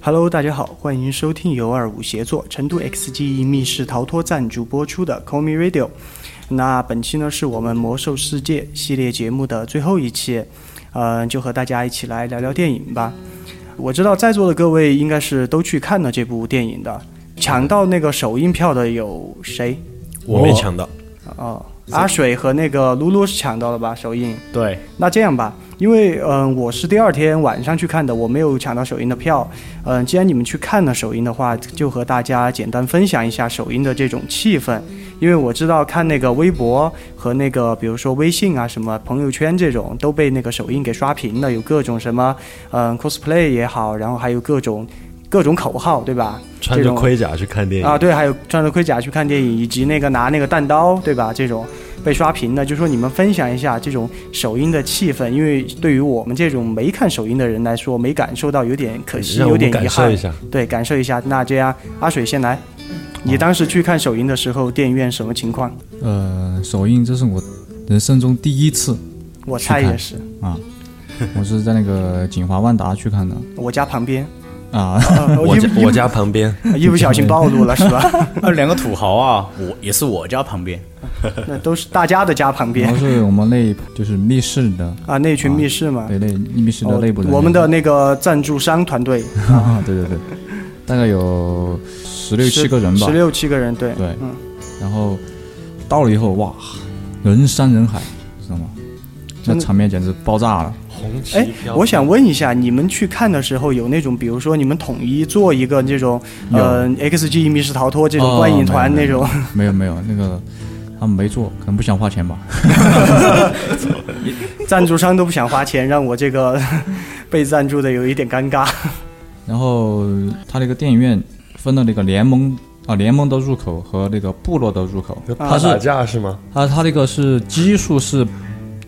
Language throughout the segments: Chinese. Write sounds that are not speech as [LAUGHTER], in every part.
Hello，大家好，欢迎收听由二五协作成都 XG 密室逃脱赞助播出的 Call Me Radio。那本期呢是我们魔兽世界系列节目的最后一期，嗯、就和大家一起来聊聊电影吧。我知道在座的各位应该是都去看了这部电影的，抢到那个首映票的有谁？我没抢到，哦，阿水和那个露露是抢到了吧？首映。对，那这样吧，因为嗯、我是第二天晚上去看的，我没有抢到首映的票。嗯、既然你们去看了首映的话，就和大家简单分享一下首映的这种气氛。因为我知道看那个微博和那个比如说微信啊什么朋友圈这种都被那个首映给刷屏了，有各种什么嗯、cosplay 也好，然后还有各种各种口号，对吧？穿着盔甲去看电影啊，对，还有穿着盔甲去看电影，以及那个拿那个弹刀，对吧？这种被刷屏的，就说你们分享一下这种首映的气氛，因为对于我们这种没看首映的人来说，没感受到有点可惜，有点遗憾感受一。下。对，感受一下。那这样，阿水先来，你当时去看首映的时候，电影院什么情况？呃，首映这是我人生中第一次我猜也是，啊，我是在那个锦华万达去看的我家旁边，啊，[LAUGHS] 我家我家旁边，一不小心暴露了是吧？那 [LAUGHS] 两个土豪啊，我也是我家旁边。那都是大家的家旁边都是我们那就是密室的，啊，那群密室嘛。对那密室的哦内部人、我们的那个赞助商团队，[LAUGHS] 啊，对对对，大概有十六七个人吧十，六七个人，对，对嗯，然后到了以后哇，人山人海，知道吗？那场面简直爆炸了。红旗哎，飘我想问一下，你们去看的时候有那种，比如说你们统一做一个这种，呃，XG 密室逃脱这种哦观影团那种，没有 [LAUGHS] 没有，那个他们没做，可能不想花钱吧。[LAUGHS] 赞助商都不想花钱，让我这个 [LAUGHS] 被赞助的有一点尴尬。然后他那个电影院分了那个联盟啊联盟的入口和那个部落的入口，它是打架是吗？他他那个是基数是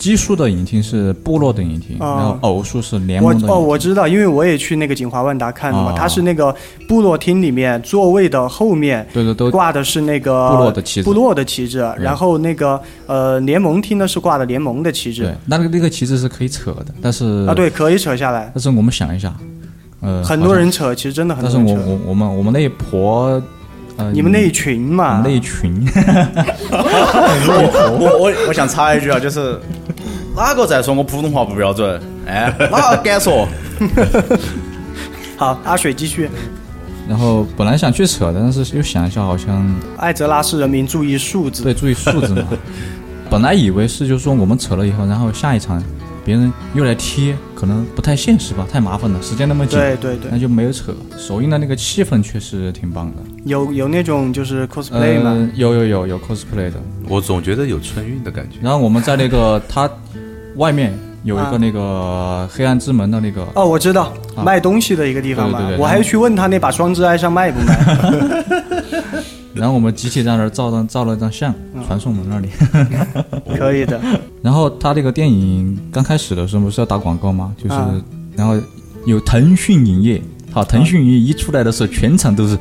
奇数的影厅是部落的影厅，哦然后偶数是联盟的影厅。我知道，因为我也去那个锦华万达看的嘛，哦它是那个部落厅里面座位的后面。对对都挂的是那个部落的旗帜。部落的旗帜，然后那个呃联盟厅呢是挂的联盟的旗帜。对，那个那个旗帜是可以扯的，但是啊，对，可以扯下来，但是我们想一下，呃，很多人扯，其实真的很多人扯。我我我们我们那一婆，呃，你们那一群嘛。那，一群，[LAUGHS] 我我我想插一句啊，就是哪个在说我普通话不标准？哎，哪个敢说？[LAUGHS] 好，阿水继续。然后本来想去扯的，但是又想一下，好像艾泽拉斯人民注意素质。对，注意素质嘛。[LAUGHS] 本来以为是，就是说我们扯了以后，然后下一场别人又来贴，可能不太现实吧，太麻烦了，时间那么紧，对对对那就没有扯。首映的那个气氛确实挺棒的，有有那种就是 cosplay 吗，呃，有有有有 cosplay 的。我总觉得有春运的感觉。然后我们在那个它外面有一啊个那个黑暗之门的那个，哦，我知道，啊卖东西的一个地方吧对对。对我还去问他那把双之哀上卖不卖。[LAUGHS] 然后我们集体在那儿照张照了张相，嗯传送门那里。[LAUGHS] 可以的，然后他这个电影刚开始的时候不是要打广告吗？就是，啊然后有腾讯影业，好，腾讯云一出来的时候，全场都是，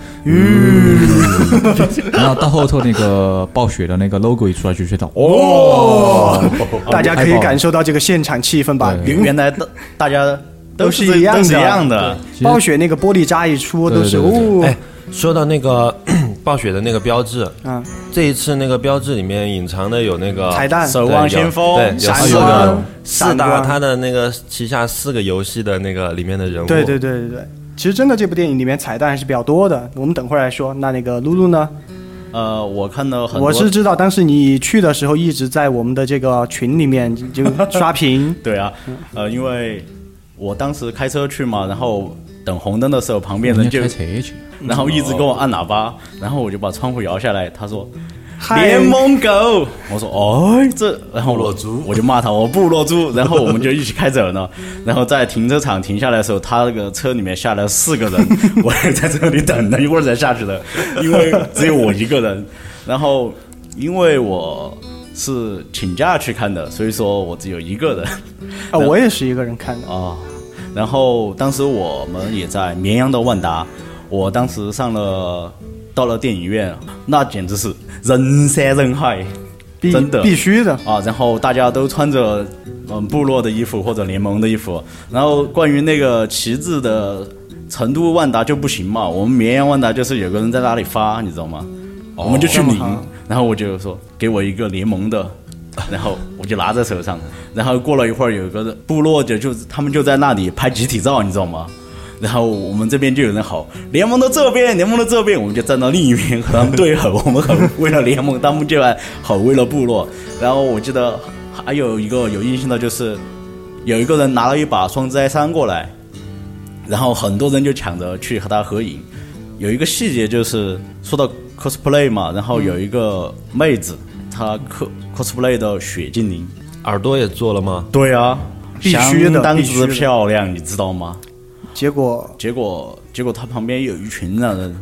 然后到后头那个暴雪的那个 logo 一出来，就觉得哦，大家可以感受到这个现场气氛吧。对。原原来大大家都是是一样的。一样的。暴雪那个玻璃渣一出，都是对对对哦。哎，说到那个 [COUGHS] 暴雪的那个标志，嗯，这一次那个标志里面隐藏的有那个彩蛋。守望先锋对，有闪四个四大闪光它的那个旗下四个游戏的那个里面的人物，对对对对对。其实真的这部电影里面彩蛋还是比较多的，我们等会儿来说。那那个露露呢？呃，我看到很多，我是知道，当时你去的时候一直在我们的这个群里面就刷屏。[LAUGHS] 对啊，呃，因为我当时开车去嘛，然后等红灯的时候，旁边人就开车去，然后一直给我按喇叭，然后我就把窗户摇下来，他说嗨联盟狗，我说哦这，然后我我就骂他我不落猪，然后我们就一起开走了，[LAUGHS] 然后在停车场停下来的时候，他那个车里面下来四个人，[LAUGHS] 我也在这里等了一会儿才下去的，因为只有我一个人，然后因为我是请假去看的，所以说我只有一个人。啊，我也是一个人看的。啊，然后当时我们也在绵阳的万达，我当时上了到了电影院，那简直是人山人海必真的必须的。啊！然后大家都穿着嗯部落的衣服或者联盟的衣服，然后关于那个旗帜的成都万达就不行嘛，我们绵阳万达就是有个人在那里发，你知道吗？我们就去领然后我就说给我一个联盟的，[LAUGHS] 然后我就拿在手上，然后过了一会儿有一个部落的就他们就在那里拍集体照，你知道吗？然后我们这边就有人吼联盟的这边，联盟的这边，我们就站到另一边和他们对吼，我们吼为了联盟，他们就来吼为了部落。然后我记得还有一个有印象的就是有一个人拿了一把双灾三过来，然后很多人就抢着去和他合影。有一个细节就是说到 cosplay 嘛，然后有一个妹子她 cos cosplay 的雪精灵，耳朵也做了吗？对啊，必须的相当之必须的漂亮，你知道吗？结果结果结果他旁边有一群人，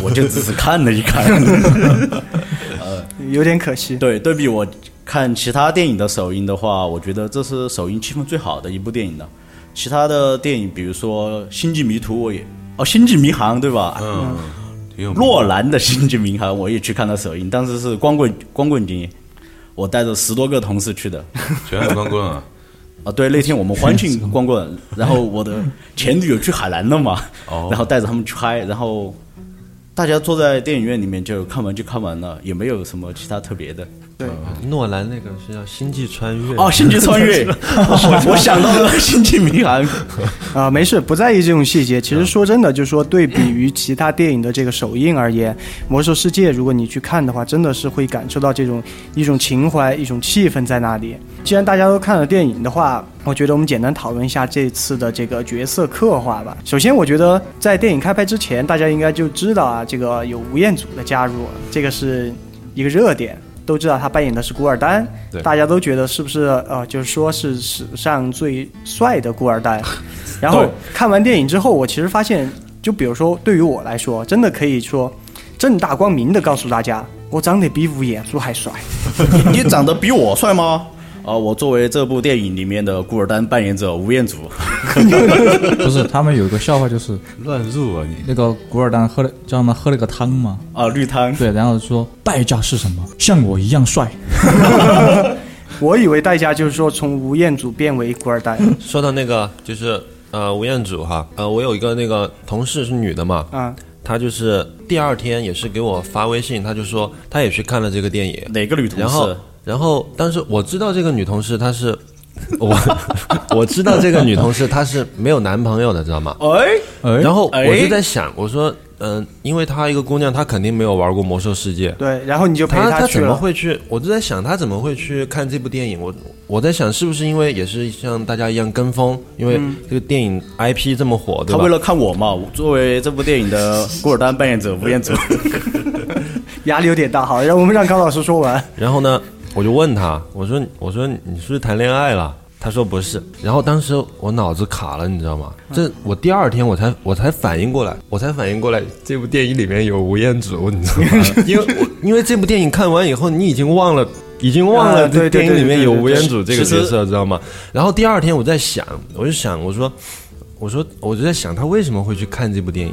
我就只是看了一看。[LAUGHS] 呃有点可惜。对，对比我看其他电影的首映的话，我觉得这是首映气氛最好的一部电影了。其他的电影，比如说《星际迷途》，我也哦，《星际迷航》对吧？嗯，诺兰的《星际迷航》我也去看了首映，当时是光棍光棍节，我带着十多个同事去的。全是光棍啊，啊，对，那天我们欢庆 [LAUGHS] 光棍，然后我的前女友去海南了嘛，[LAUGHS] 哦 [LAUGHS] 然后带着他们去嗨，然后大家坐在电影院里面就看完就看完了，也没有什么其他特别的。对，诺兰那个是叫《星际穿越》哦，星际穿越，[LAUGHS] 我我想到了星际迷航。[LAUGHS] 啊、没事，不在意这种细节。其实说真的，就是说对比于其他电影的这个首映而言，《魔兽世界》如果你去看的话，真的是会感受到这种一种情怀、一种气氛在那里。既然大家都看了电影的话，我觉得我们简单讨论一下这次的这个角色刻画吧。首先，我觉得在电影开拍之前，大家应该就知道啊，这个有吴彦祖的加入，这个是一个热点。都知道他扮演的是古尔丹，对大家都觉得是不是呃，就是说是史上最帅的古尔丹。[LAUGHS] 然后看完电影之后，我其实发现，就比如说对于我来说，真的可以说正大光明的告诉大家，我长得比吴彦祖还帅。[LAUGHS] 你长得比我帅吗？啊、我作为这部电影里面的古尔丹扮演者吴彦祖，[LAUGHS] 不是，他们有一个笑话，就是乱入啊你！那个古尔丹喝了叫他们喝了个汤嘛，啊、绿汤，对，然后说代价是什么？像我一样帅。[LAUGHS] 我以为代价就是说从吴彦祖变为古尔丹说到那个就是呃吴彦祖哈，呃我有一个那个同事是女的嘛，啊，她就是第二天也是给我发微信，她就说她也去看了这个电影，哪个女同然后事？然后当时我知道这个女同事她是。我 [LAUGHS] 我知道这个女同事她是没有男朋友的，知道吗？哎，哎，然后哎我就在想，我说，嗯、因为她一个姑娘，她肯定没有玩过魔兽世界，对，然后你就陪她她怎么。会去？我就在想，她怎么会去看这部电影？我我在想，是不是因为也是像大家一样跟风？因为这个电影 IP 这么火，对吧？他为了看我嘛，我作为这部电影的古尔丹扮演者吴彦祖，[LAUGHS] 压力有点大，好，让我们让高老师说完。然后呢，我就问他，我说我说你是不是谈恋爱了？他说不是。然后当时我脑子卡了，你知道吗？这我第二天我才我才反应过来，我才反应过来这部电影里面有吴彦祖，你知道吗？[LAUGHS] 因为我因为这部电影看完以后，你已经忘了。已经忘了啊对电影里面有吴彦祖这个角色，知道吗？然后第二天我在想，我就想，我说，我说，我就在想他为什么会去看这部电影，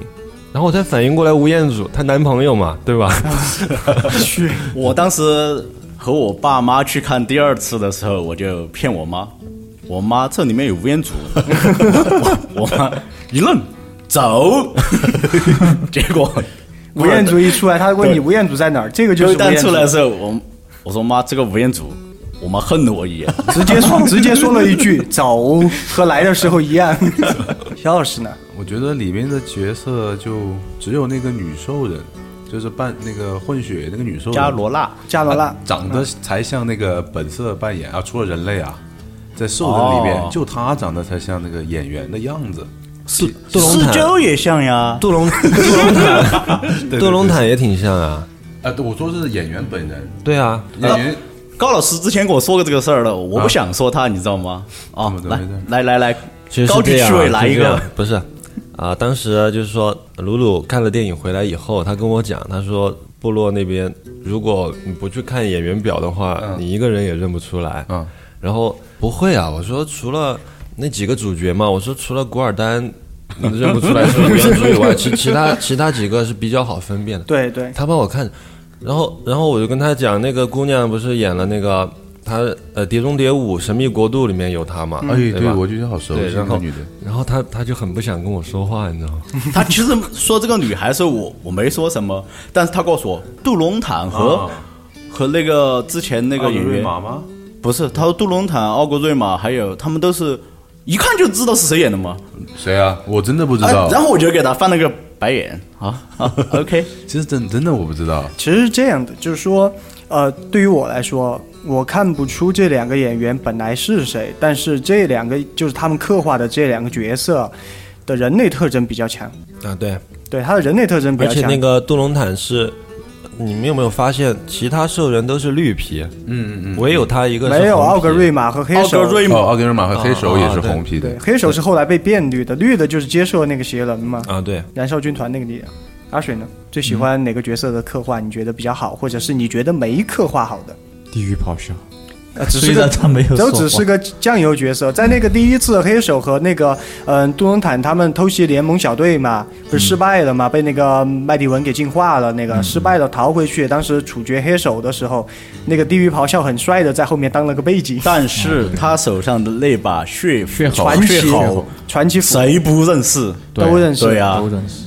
然后我才反应过来，吴彦祖她男朋友嘛，对吧？[LAUGHS] 去，我当时和我爸妈去看第二次的时候，我就骗我妈，我妈这里面有吴彦祖，我 [LAUGHS] 我妈一愣，走，[LAUGHS] 结果吴彦祖一出来，他问你吴彦祖在哪儿，这个就就是出来的时候，我我说妈，这个吴彦祖，我妈恨了我一眼。直接说 [LAUGHS] 直接说了一句“走”，和来的时候一样。肖老师呢？我觉得里面的角色就只有那个女兽人，就是扮那个混血那个女兽人加罗娜，加罗拉，长得才像那个本色扮演啊，除了人类啊，在兽人里边、哦就她长得才像那个演员的样子。是杜隆四坦，周也像呀。杜龙杜隆坦，杜隆坦也挺像啊。啊，对，我说的是演员本人，对啊，演员高老师之前跟我说过这个事儿了，我不想说他，你知道吗？啊来来来来，其实高举是这样啊，趣味来一是这样个。不是啊、当时就是说，鲁鲁看了电影回来以后，他跟我讲，他说部落那边如果你不去看演员表的话，嗯你一个人也认不出来。嗯，然后不会啊，我说除了那几个主角嘛，我说除了古尔丹你认不出来是吴彦祖以外，其其他其他几个是比较好分辨的。对对，他帮我看，然后然后我就跟他讲，那个姑娘不是演了那个他呃《碟中谍五：神秘国度》里面有他嘛，哎，对吧我觉得好熟悉，个女的。然后他他就很不想跟我说话，你知道吗？[LAUGHS] 他其实说这个女孩是我我没说什么，但是他告诉我杜隆坦和、啊和那个之前那个演员马吗？不是，他说杜隆坦、奥格瑞玛还有他们都是一看就知道是谁演的吗。谁啊？我真的不知哎道。然后我就给他翻了个白眼，好好 [LAUGHS] OK，其实真真的我不知道。其实是这样的，就是说，呃，对于我来说，我看不出这两个演员本来是谁，但是这两个就是他们刻画的这两个角色的人类特征比较强，啊，对，对他的人类特征比较强而且。那个杜隆坦是，你们有没有发现，其他兽人都是绿皮，嗯嗯嗯。唯有他一个没有奥格瑞玛和黑手，奥，格瑞玛奥格瑞玛和黑手也是红皮的对，。黑手是后来被变绿的，绿的就是接受那个邪能嘛，啊，对，燃烧军团那个里。阿水呢？最喜欢哪个角色的刻画？你觉得比较好，或者是你觉得没刻画好的？地狱咆哮，呃，只是虽个然他没有都只是个酱油角色，在那个第一次黑手和那个嗯、杜隆坦他们偷袭联盟小队嘛，不是失败了嘛，被那个麦迪文给净化了，那个失败了逃回去。当时处决黑手的时候，那个地狱咆哮很帅的在后面当了个背景，但是他手上的那把血血吼传奇血吼，传奇斧谁不认识？都认识。对啊都认识。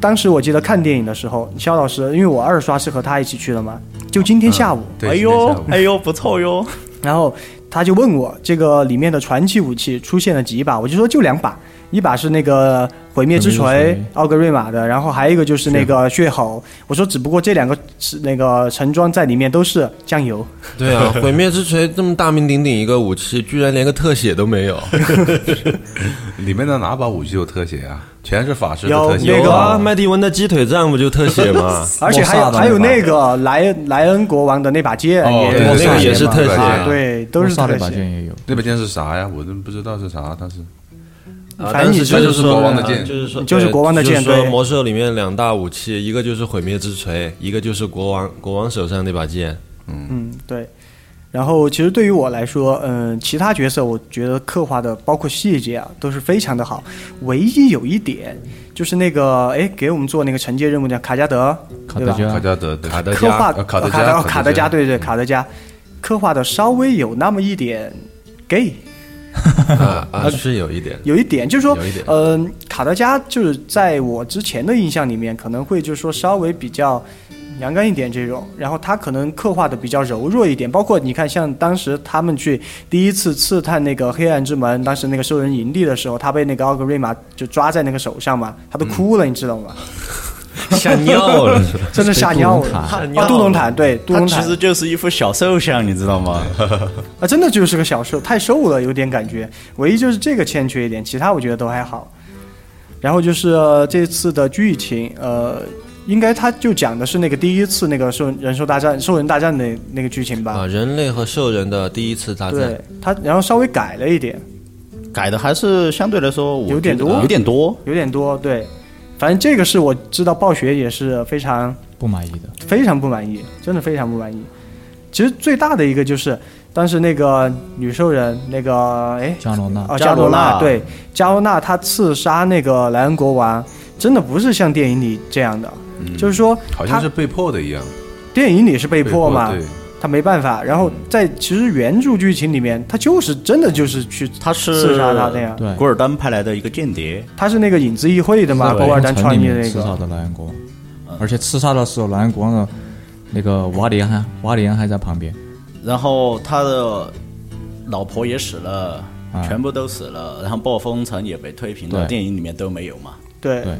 当时我记得看电影的时候，肖老师因为我二刷是和他一起去的嘛，就今天下午，对，哎呦哎呦，不错哟。然后他就问我这个里面的传奇武器出现了几把，我就说就两把，一把是那个毁灭之锤锤，奥格瑞玛的，然后还有一个就是那个血吼。我说只不过这两个是那个橙装在里面都是酱油，对啊，[LAUGHS] 毁灭之锤这么大名鼎鼎一个武器，居然连个特写都没有。[LAUGHS] 里面的哪把武器有特写啊？全是法师的特写。有那个啊，麦迪文的鸡腿战不就特写吗？[LAUGHS] 而且还有还有那个莱莱恩国王的那把剑哦那个也是特写啊对，都是特写。把剑也有，那把剑是啥呀？我都不知道是啥，但是啊反正你就是说国王的剑啊就是说就是国王的剑魔兽里面两大武器，一个就是毁灭之锤，一个就是国王国王手上那把剑。嗯嗯，对。然后其实对于我来说，嗯，其他角色我觉得刻画的包括细节啊都是非常的好。唯一有一点就是那个，哎，给我们做那个惩戒任务的卡加德，对吧？卡德加卡加德的卡德刻画呃卡德加哦卡德加，对对卡德加，刻画的稍微有那么一点 gay，啊 [LAUGHS] 啊，是有一点。有一点就是说有一点，嗯、卡德加就是在我之前的印象里面，可能会就是说稍微比较阳刚一点这种，然后他可能刻画的比较柔弱一点，包括你看，像当时他们去第一次刺探那个黑暗之门，当时那个兽人营地的时候，他被那个奥格瑞玛就抓在那个手上嘛，他都哭了，你知道吗？[LAUGHS] 吓尿了，[LAUGHS] 真的吓尿了。啊，杜隆坦对，杜他其隆坦实就是一副小瘦像，你知道吗？[LAUGHS] 啊，真的就是个小瘦，太瘦了，有点感觉。唯一就是这个欠缺一点，其他我觉得都还好。然后就是、呃这次的剧情，呃，应该他就讲的是那个第一次那个兽人兽大战、兽人大战的那个剧情吧？啊，人类和兽人的第一次大战对，他然后稍微改了一点，改的还是相对来说我有点多有点多。有点多。对，反正这个是我知道暴雪也是非常不满意的。非常不满意，真的非常不满意。其实最大的一个就是当时那个女兽人那个哎加罗娜，哦，加罗加罗纳纳对，加罗娜她刺杀那个莱恩国王，真的不是像电影里这样的，就是说好像是被迫的一样，电影里是被迫嘛，对，他没办法。然后在其实原著剧情里面，他就是真的就是去他是刺杀他的呀，对，古尔丹派来的一个间谍，他是那个影子议会的嘛，在博尔丹城创业那里面刺杀，的莱恩国王，而且刺杀的时候，莱恩国王的那个瓦里安还瓦里安还在旁边，然后他的老婆也死了，啊。全部都死了，然后暴风城也被推平了，电影里面都没有嘛，对。对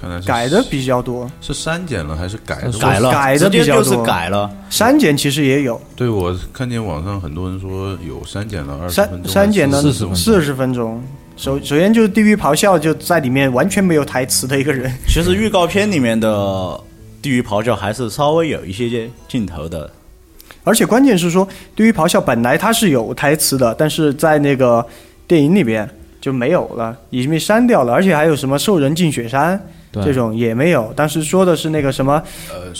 看来是改的比较多，是删减了还是改的？改了，改的比较多改了。删减其实也有，对，我看见网上很多人说有删减了二十删分钟，删减了四十分钟四十分钟。首首先就是地狱咆哮就在里面完全没有台词的一个人，其实预告片里面的地狱咆哮还是稍微有一些镜头的，而且关键是说，地狱咆哮本来它是有台词的，但是在那个电影里边就没有了，已经被删掉了。而且还有什么兽人进雪山对这种也没有。当时说的是那个什么，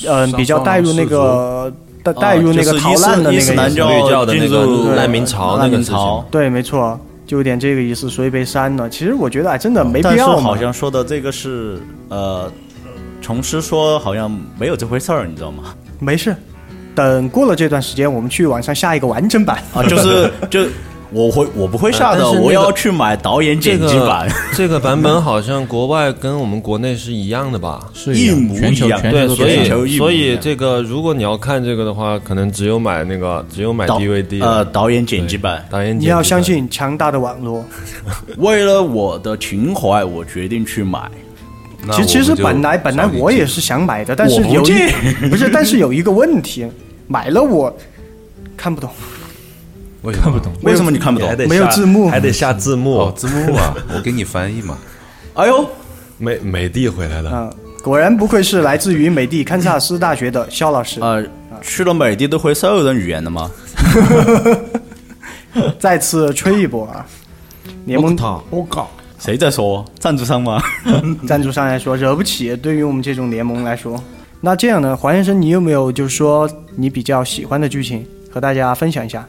呃嗯、比较带入那个带带入那个逃难的那个意思。伊斯兰教教的那个难民潮那难个事情民潮，对，没错，就有点这个意思，所以被删了。其实我觉得哎，真的没必要嘛好像说的这个是呃，虫师说好像没有这回事儿，你知道吗？没事。等过了这段时间，我们去网上下一个完整版。啊，就是就我会我不会下的，呃那个我要去买导演剪辑版。这个版本好像国外跟我们国内是一样的吧？是一模一样对，全球都所以所以这个如果你要看这个的话，可能只有买那个只有买 DVD 呃导演剪辑版。导演剪辑你要相信强大的网络。[LAUGHS] 为了我的情怀，我决定去买。其实其实本来本来我也是想买的，但是有 [LAUGHS] 不是，但是有一个问题，买了我看不懂。为什么看不懂。为什么你看不懂还？得没有下字幕还得下字幕哦，，字幕啊，我给你翻译嘛。哎呦，美美帝回来了。嗯，果然不愧是来自于美的堪萨斯大学的肖老师，呃，去了美的都会兽人语言的吗？[LAUGHS] 再次吹一波啊！联盟我靠，谁在说？赞助商吗？[LAUGHS] 赞助商来说惹不起，对于我们这种联盟来说，那这样呢，黄先生，你有没有就是说你比较喜欢的剧情和大家分享一下？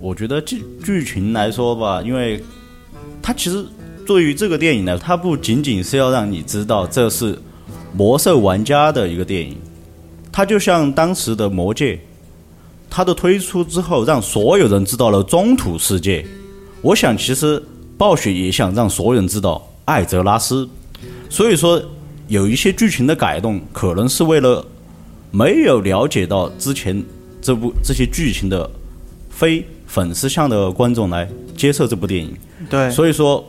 我觉得剧剧情来说吧，因为它其实对于这个电影呢，它不仅仅是要让你知道这是魔兽玩家的一个电影，它就像当时的《魔戒》，它的推出之后，让所有人知道了中土世界。我想，其实暴雪也想让所有人知道艾泽拉斯，所以说有一些剧情的改动，可能是为了没有了解到之前这部这些剧情的非粉丝向的观众来接受这部电影。对，所以说，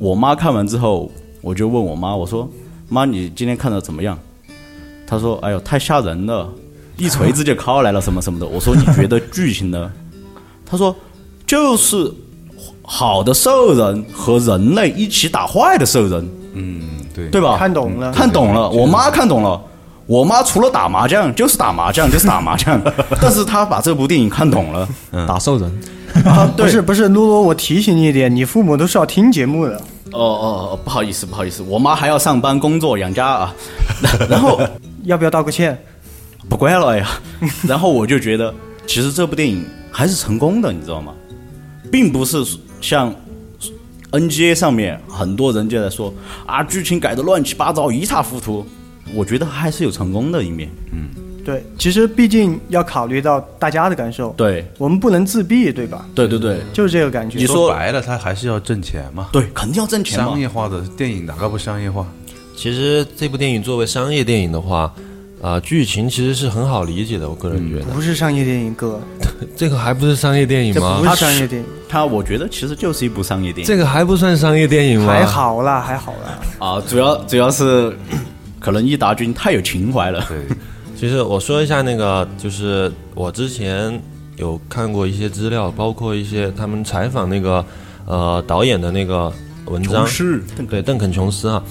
我妈看完之后，我就问我妈，我说：“妈，你今天看的怎么样？”她说：“哎呦，太吓人了，一锤子就敲来了，什么什么的。”我说：“你觉得剧情呢？”她说：“就是好的兽人和人类一起打坏的兽人，嗯，对，对吧？看懂了，看懂了，我妈看懂了。我妈除了打麻将就是打麻将，就是打麻将，[LAUGHS] 但是她把这部电影看懂了。打兽人，啊，不是不是，露露，我提醒你一点，你父母都是要听节目的。哦哦哦，不好意思，不好意思，我妈还要上班工作养家啊。[LAUGHS] 然后要不要道个歉？不怪了呀。[LAUGHS] 然后我就觉得，其实这部电影还是成功的，你知道吗？并不是像 NGA 上面很多人就在说啊，剧情改的乱七八糟，一塌糊涂。我觉得还是有成功的一面。嗯对，其实毕竟要考虑到大家的感受，对我们不能自闭，对吧？对对对就是这个感觉。你说说白了，他还是要挣钱嘛。对，肯定要挣钱嘛商。业化的电影哪个不商业化？其实这部电影作为商业电影的话，啊、剧情其实是很好理解的。我个人觉得，不是商业电影哥，[LAUGHS] 这个还不是商业电影吗这不？是商业电影，它我觉得其实就是一部商业电影这个还不算商业电影吗？还好啦，还好啦。啊，主要主要是可能易达君太有情怀了。对，其实我说一下那个，就是我之前有看过一些资料，包括一些他们采访那个呃导演的那个文章，是对邓肯琼斯啊，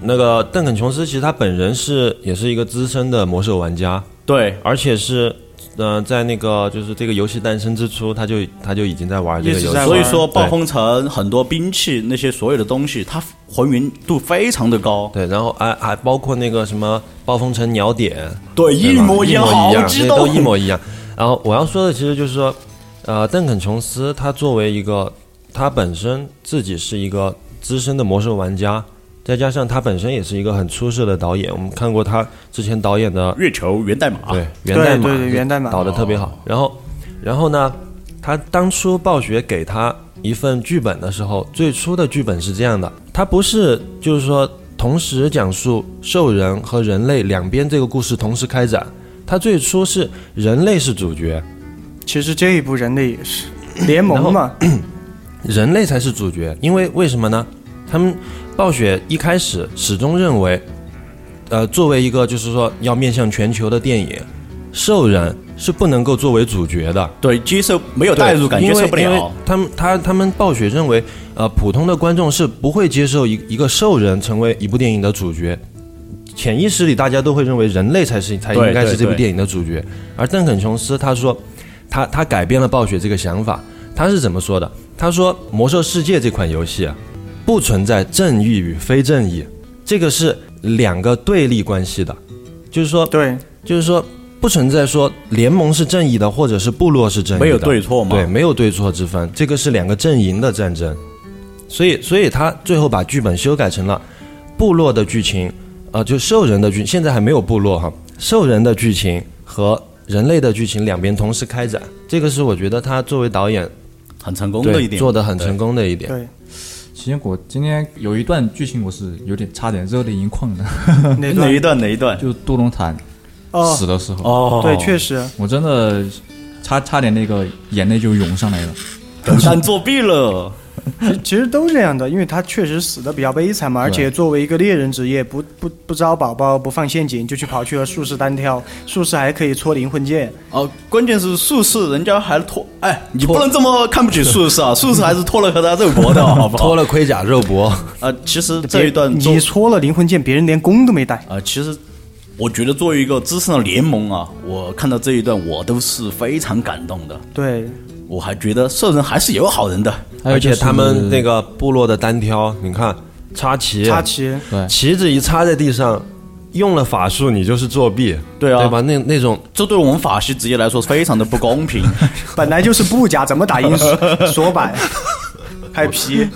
那个邓肯琼斯其实他本人是也是一个资深的魔兽玩家，对。而且是呃在那个就是这个游戏诞生之初，他就他就已经在玩这个游戏所以说暴风城很多兵器那些所有的东西，它还原度非常的高。对，然后还还包括那个什么暴风城鸟点，对，一模样，一模好一样，激动，都一模一样。然后我要说的其实就是说，呃，邓肯琼斯他作为一个他本身自己是一个资深的魔兽玩家，再加上他本身也是一个很出色的导演，我们看过他之前导演的月球源代码。对源代码，对对源代码导的特别好。然后，然后呢，他当初暴雪给他一份剧本的时候，最初的剧本是这样的，他不是就是说同时讲述兽人和人类两边这个故事同时开展，他最初是人类是主角，其实这一部人类也是联盟嘛，[CLEARS THROAT] 人类才是主角，因为为什么呢？他们暴雪一开始始终认为，呃，作为一个就是说要面向全球的电影，兽人是不能够作为主角的，对，接受没有代入感，接受不了。他们他他们暴雪认为，呃，普通的观众是不会接受一一个兽人成为一部电影的主角。潜意识里，大家都会认为人类才是才应该是这部电影的主角。而邓肯琼斯他说，他他改变了暴雪这个想法。他是怎么说的？他说，《魔兽世界》这款游戏啊，不存在正义与非正义，这个是两个对立关系的。就是说，对，就是说，不存在说联盟是正义的，或者是部落是正义的，没有对错嘛对，没有对错之分，这个是两个阵营的战争。所以，所以他最后把剧本修改成了部落的剧情，呃，就兽人的剧，现在还没有部落哈，兽人的剧情和人类的剧情两边同时开展，这个是我觉得他作为导演很成功的一点，做的很成功的一点。对，其实我今天有一段剧情我是有点差点热泪盈眶的，那对。哪一段段哪一段？就杜隆坦哦，死的时候，哦对，确实，我真的差差点那个眼泪就涌上来了。[LAUGHS] 耿丹作弊了。其其实都这样的，因为他确实死的比较悲惨嘛，而且作为一个猎人职业，不不不招宝宝，不放陷阱，就去跑去和术士单挑，术士还可以搓灵魂剑，哦，关键是术士人家还脱，哎，你不能这么看不起术士啊！[LAUGHS] 术士还是脱了和他肉搏的，好不好？脱了盔甲肉搏，[LAUGHS] 呃，其实这一段你搓了灵魂剑，别人连弓都没带。啊，其实我觉得作为一个资深的联盟啊，我看到这一段我都是非常感动的。对，我还觉得兽人还是有好人的，而且他们那个部落的单挑，你看插旗，插旗，对旗子一插在地上，用了法术你就是作弊，对啊对吧？那那种这对我们法系职业来说非常的不公平。[LAUGHS] 本来就是布甲，怎么打赢 [LAUGHS] 锁板？还有皮，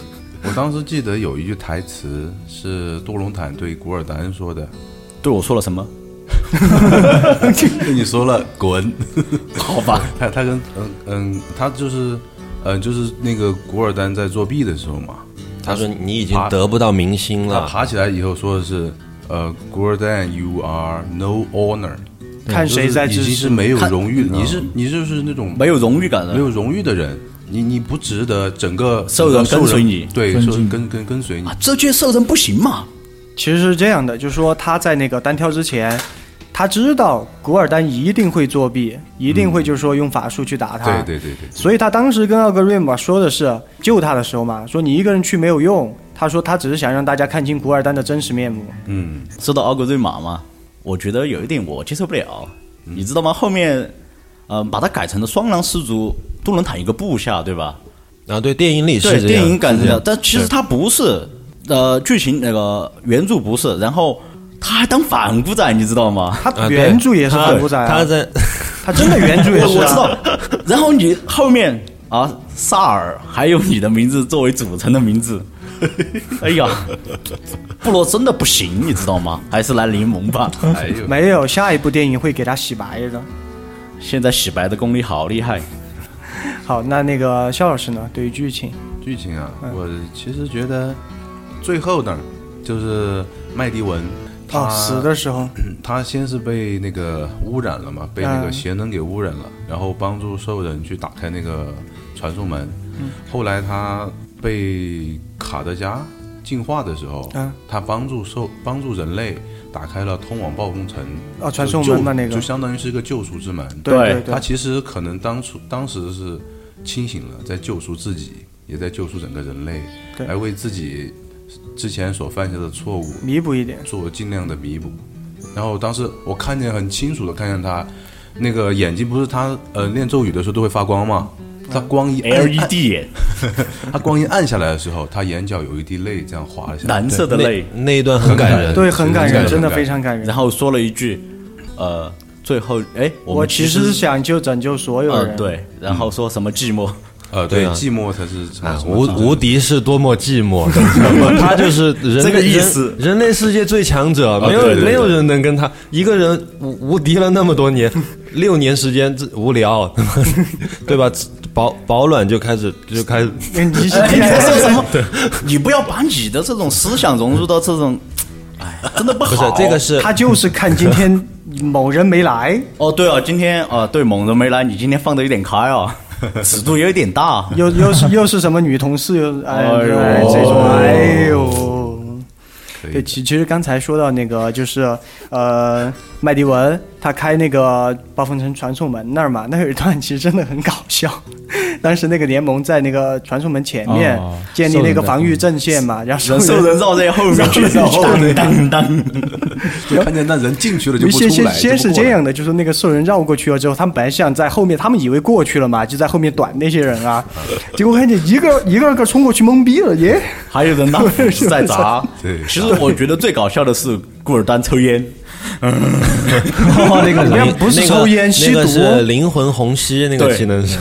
我当时记得有一句台词是多隆坦对古尔丹说的，对我说了什么？[LAUGHS] 跟你说了滚。[LAUGHS] 好吧，[LAUGHS] 他他跟嗯嗯，他就是嗯就是那个古尔丹在作弊的时候嘛，他说你已经得不到明星他了，爬起来以后说的是呃古尔丹，you are no honor，看谁在就是已支持经是没有看荣誉，你是你就是那种没有荣誉感的没。有荣誉的人，你你不值得整个兽人整个跟随你对，兽人跟跟跟随你啊，，这届兽人不行嘛？其实是这样的，就是说他在那个单挑之前，他知道古尔丹一定会作弊，一定会就是说用法术去打他。对对对对，所以他当时跟奥格瑞玛说的是救他的时候嘛，说你一个人去没有用。他说他只是想让大家看清古尔丹的真实面目。嗯，说到奥格瑞玛嘛，我觉得有一点我接受不了，你知道吗？后面，呃，把它改成了双狼氏族杜伦坦一个部下，对吧？啊，对，电影里是对，这样电影改成这样，的但其实他不是，呃，剧情那个原著不是，然后他还当反骨仔，你知道吗？他原著也是反骨仔、啊他在 [LAUGHS] 他真的原著也是、啊。我知道。然后你后面啊，萨尔还有你的名字作为组成的名字，[LAUGHS] 哎呀，部落真的不行，你知道吗？还是来联盟吧。没有，下一部电影会给他洗白的。现在洗白的功力好厉害。好，那那个肖老师呢？对于剧情，剧情啊，嗯我其实觉得最后那儿就是麦迪文。他哦，死的时候，[CLEARS THROAT] 他先是被那个污染了嘛，被那个嗯。邪能给污染了，然后帮助兽人去打开那个传送门。嗯。后来他被卡德加进化的时候，嗯他帮助兽帮助人类打开了通往暴风城哦传送门嘛那个。就相当于是一个救赎之门。对对。对。他其实可能当初当时是清醒了，在救赎自己，也在救赎整个人类，对。来为自己之前所犯下的错误弥补一点。做尽量的弥补。然后当时我看见很清楚的看见他那个眼睛，不是他呃念咒语的时候都会发光吗？他光一 LED 眼，他光一暗 [LAUGHS] 下来的时候，他眼角有一滴泪这样滑了下来。蓝色的泪，那那一段很感人，对，很感人，真的非常感人。然后说了一句，呃，最后哎，我们其实是想就拯救所有人。，呃对，然后说什么寂寞，呃，对寂寞才是啊，无无敌是多么寂寞，[LAUGHS] 他就是人这个类意思。人人类世界最强者，没有没有人能跟他一个人无无敌了那么多年，[LAUGHS] 六年时间这无聊，[LAUGHS] 对吧？保保暖就开始就开始，你你哎你在说什么？你不要把你的这种思想融入到这种，哎，真的不好。不是这个是他就是看今天某人没来，哦，对啊，今天啊，对，某人没来，你今天放的有点开啊，[LAUGHS] 尺度有点大。又又是又是什么女同事，又哎哎呦哎这种哎呦。对，其其实刚才说到那个，就是呃，麦迪文他开那个暴风城传送门那儿嘛，那有一段其实真的很搞笑。当时那个联盟在那个传送门前面哦建立那个防御阵线嘛，然后人兽人绕在后面去，当当当，[LAUGHS] 就看见那人进去了就不先先出来。先就不过来。是这样的，就是那个兽人绕过去了之后，他们本来想在后面，他们以为过去了嘛，就在后面短那些人啊，结果看见一个一个个冲过去懵逼了，耶！还有人拿斧子在砸。[LAUGHS] 对。其实我觉得最搞笑的是古尔丹抽烟，[LAUGHS] 嗯，那个不是抽烟吸那个毒。是灵魂虹吸，那个技能。是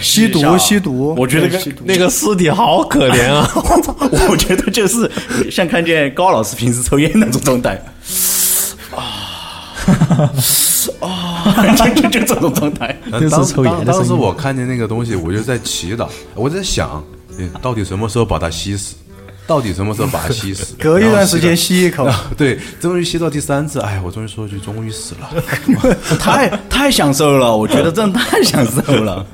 吸毒吸毒，我觉得吸毒那个尸体好可怜啊！[LAUGHS] 我操，我觉得就是像看见高老师平时抽烟那种状态啊。啊。[LAUGHS] 就就就这种状态。当抽烟当当时我看见那个东西，我就在祈祷，我在想，诶到底什么时候把它吸死？到底什么时候把它吸死？[LAUGHS] 隔一段时间吸一口，[LAUGHS] 对，终于吸到第三次，哎，我终于说一句，终于死了。[LAUGHS] 太太享受了，我觉得真的太享受了。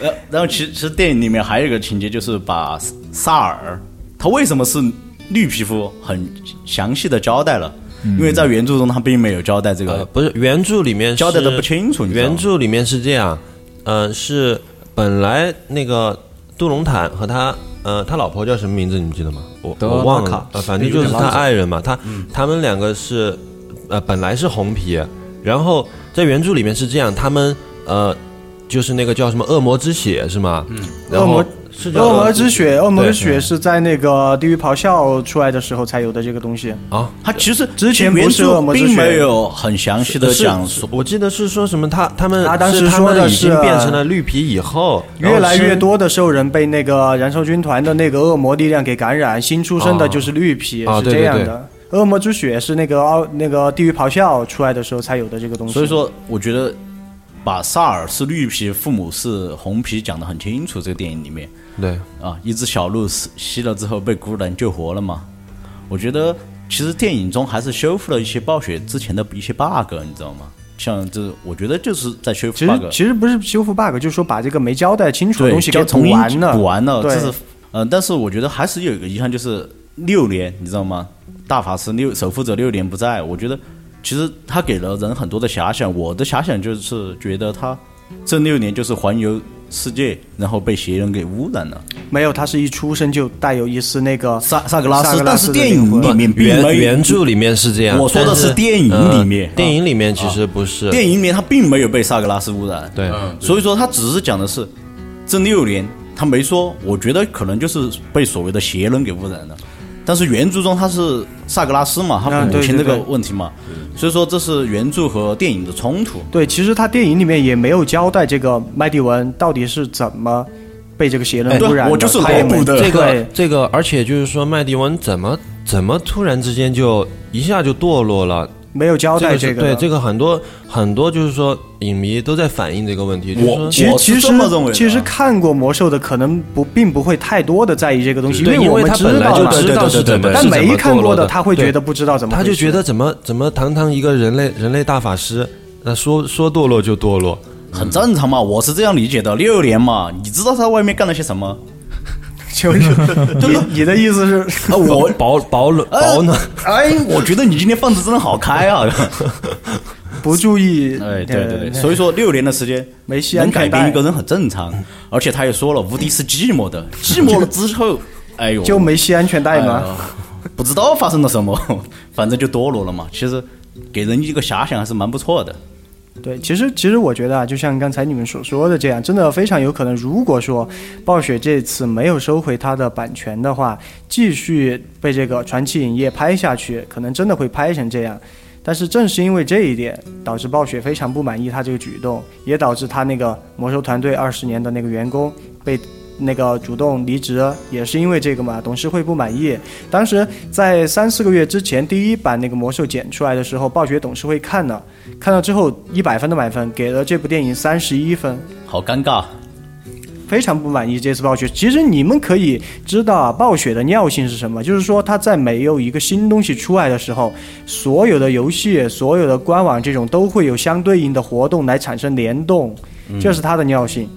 呃，然后其实其实电影里面还有一个情节，就是把萨尔他为什么是绿皮肤，很详细的交代了。因为在原著中他并没有交代这呃，个，不是原著里面交代的不清楚你知道吗原著里面是这样，呃，是本来那个杜隆坦和他呃他老婆叫什么名字？你们记得吗？我我忘了，呃，反正就是他爱人嘛。他他们两个是呃本来是红皮，然后在原著里面是这样，他们呃就是那个叫什么恶魔之血是吗？嗯，然后恶魔是叫恶魔之血，恶魔之血是在那个地狱咆哮出来的时候才有的这个东西。啊。他其实之前不是恶魔之血并没有很详细的讲述我记得是说什么他他们他当时他说的们已经是变成了绿皮以后，越来越多的兽人被那个燃烧军团的那个恶魔力量给感染，新出生的就是绿皮，是啊对对这样的。恶魔之血是那个奥那个地狱咆哮出来的时候才有的这个东西。所以说，我觉得把萨尔是绿皮，父母是红皮讲得很清楚。这个电影里面对啊，一只小鹿死吸了之后被孤人救活了嘛。我觉得其实电影中还是修复了一些暴雪之前的一些 bug，你知道吗？像这，我觉得就是在修复 bug 实。其实不是修复 bug，就是说把这个没交代清楚的，东西给补完了。补完了，对这是嗯、但是我觉得还是有一个遗憾，就是六年，你知道吗？大法师六守护者六年不在，我觉得其实他给了人很多的遐想。我的遐想就是觉得他这六年就是环游世界，然后被邪人给污染了。没有，他是一出生就带有一丝那个萨萨格拉斯，但是电影里面原原著里面是这样，我说的是电影里面呃电影里面其实不是，电影里面他并没有被萨格拉斯污染。对所以说他只是讲的是这六年，他没说，我觉得可能就是被所谓的邪人给污染了。但是原著中他是萨格拉斯嘛，他母亲这个问题嘛，所以说这是原著和电影的冲突。对，其实他电影里面也没有交代这个麦迪文到底是怎么被这个邪人对污染的。我就是这个对这个，而且就是说麦迪文怎么怎么突然之间就一下就堕落了。没有交这个代这个。对这个很多很多就是说影迷都在反映这个问题，我其实其实这么认为的啊其实看过魔兽的可能不并不会太多的在意这个东西，因，为我们知道知道是怎么，但没看过的，他会觉得不知道怎么，他就觉得怎么怎么堂堂一个人类人类大法师，那说说堕落就堕落，很正常嘛，我是这样理解的。六年嘛，你知道他外面干了些什么？[LAUGHS] 就是你你的意思是，啊，我保保暖保暖，哎，我觉得你今天放的真的好开啊！[LAUGHS] 不注意，哎，对对对，呃所以说六年的时间没系能安全带。改变一个人很正常，而且他也说了，无敌是寂寞的，[LAUGHS] 寂寞了之后，哎呦，就没系安全带哎吗？呦。不知道发生了什么，反正就堕落了嘛。其实给人一个遐想还是蛮不错的。对，其实其实我觉得啊，就像刚才你们所说的这样，真的非常有可能，如果说暴雪这次没有收回它的版权的话，继续被这个传奇影业拍下去，可能真的会拍成这样。但是正是因为这一点，导致暴雪非常不满意他这个举动，也导致他那个魔兽团队二十年的那个员工被那个主动离职，也是因为这个嘛，董事会不满意。当时在三四个月之前，第一版那个魔兽剪出来的时候，暴雪董事会看了，看了之后一百分的满分，给了这部电影三十一分。好尴尬，非常不满意这次暴雪。其实你们可以知道啊，暴雪的尿性是什么？就是说，它在没有一个新东西出来的时候，所有的游戏、所有的官网这种都会有相对应的活动来产生联动，这是它的尿性。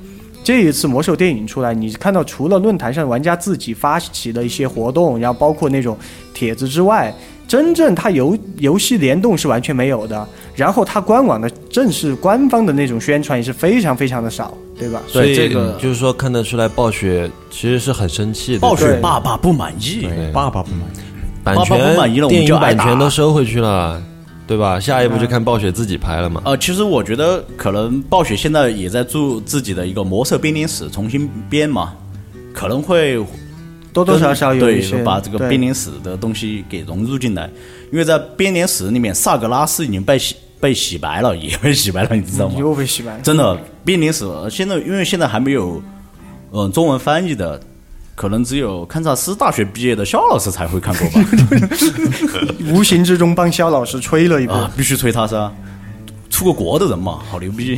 这一次魔兽电影出来，你看到除了论坛上玩家自己发起的一些活动，然后包括那种帖子之外，真正它游游戏联动是完全没有的。然后它官网的正式官方的那种宣传也是非常非常的少，对吧？所以这个就是说看得出来暴雪其实是很生气的，暴雪爸爸不满意。爸爸不满意。版爸爸不满意了我们权电影版权都收回去了，对吧？下一步就看暴雪自己拍了嘛。呃，其实我觉得可能暴雪现在也在做自己的一个魔兽编年史重新编嘛，可能会多多少少有一些把这个对编年史的东西给融入进来，因为在编年史里面，萨格拉斯已经被洗被洗白了，也被洗白了，你知道吗？又被洗白了。真的编年史，呃现在因为现在还没有嗯、呃中文翻译的，可能只有堪萨斯大学毕业的肖老师才会看过吧？[LAUGHS] 无形之中帮肖老师吹了一把。啊，必须吹他噻，出过国的人嘛，好牛逼。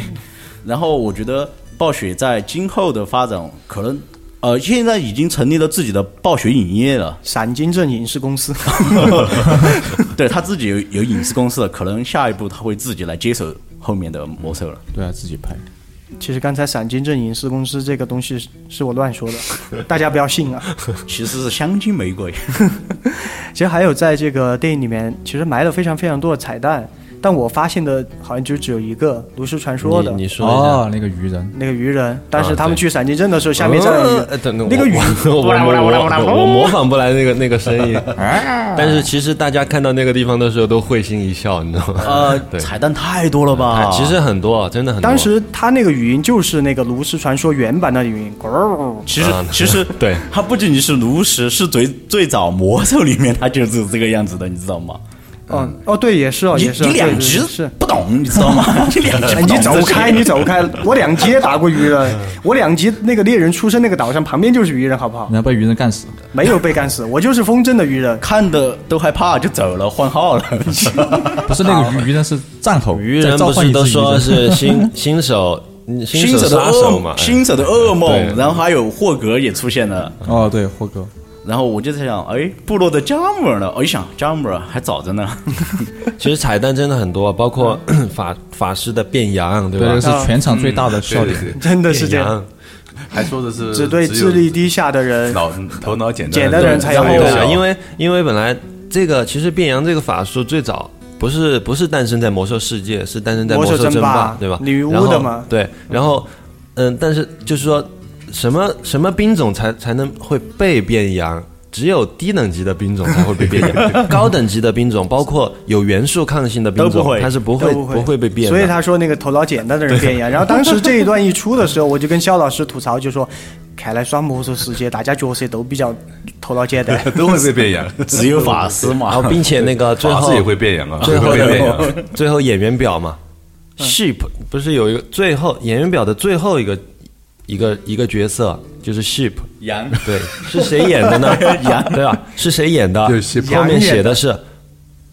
然后我觉得暴雪在今后的发展，可能呃，现在已经成立了自己的暴雪影业了，闪金镇影视公司，[LAUGHS] 对他自己有有影视公司了，可能下一步他会自己来接手后面的魔兽了。对啊，自己拍。其实刚才闪金镇影视公司这个东西是是我乱说的，大家不要信啊。[LAUGHS] 其实是香精玫瑰，[LAUGHS] 其实还有在这个电影里面，其实埋了非常非常多的彩蛋，但我发现的好像就只有一个炉石传说的你你说一下。哦，那个鱼人，那个鱼人，但是啊他们去闪金镇的时候，下面站了那个鱼我我我我我 [LAUGHS] 模仿不来那个那个声音，但是其实大家看到那个地方的时候都会心一笑，你知道吗？[LAUGHS] 呃，彩蛋太多了吧？哎其实很多，真的很多。当时他那个语音就是那个炉石传说原版的语音，其实啊其实对它不仅仅是炉石，是最最早魔兽里面它就是这个样子的，你知道吗？哦哦，对，也是哦，也是你两级是。不懂，你知道吗？[LAUGHS] 你两级你走开，你走开！我两级也打过鱼人，我两级那个猎人出生那个岛上旁边就是鱼人，好不好？你要被鱼人干死。没有被干死，我就是风筝的鱼人。看的都害怕，就走了，换号了。[LAUGHS] 不是那个鱼鱼人是战吼，鱼人不是都说是 [LAUGHS] 新新手嗯新手的杀手嘛噩，？新手的噩梦，然后还有霍格也出现了。哦，对，霍哥，然后我就在想，哎，部落的加姆尔呢？我一想，加姆尔还早着呢。[LAUGHS] 其实彩蛋真的很多，包括 [COUGHS] 法法师的变羊，对对，吧这？个是全场最大的笑点。对对对，真的是这样，还说的是只对智力低下的人，脑头脑简单简单的人才有因为因为本来这个其实变羊这个法术最早不是不是诞生在魔兽世界，是诞生在魔兽争霸对吧？女巫的嘛对，然后嗯，但是就是说什么什么兵种才才能会被变羊？只有低等级的兵种才会被变 [LAUGHS] 羊，高等级的兵种，包括有元素抗性的兵种，都不会它是不会不会被变。所以他说那个头脑简单的人变羊。然后当时这一段一出的时候，我就跟肖老师吐槽，就说，看来耍魔兽世界大家角色都比较头脑简单。都会被变羊，只有法师嘛，然后并且那个最后法师也会变羊啊，最后会变羊。最后演员表嘛，sheep 不是有一个最后演员表的最后一个一个一个角色就是 sheep，羊对，是谁演的呢？[LAUGHS] 羊 [LAUGHS] 对吧？是谁演的？就是 sheep 后面写的是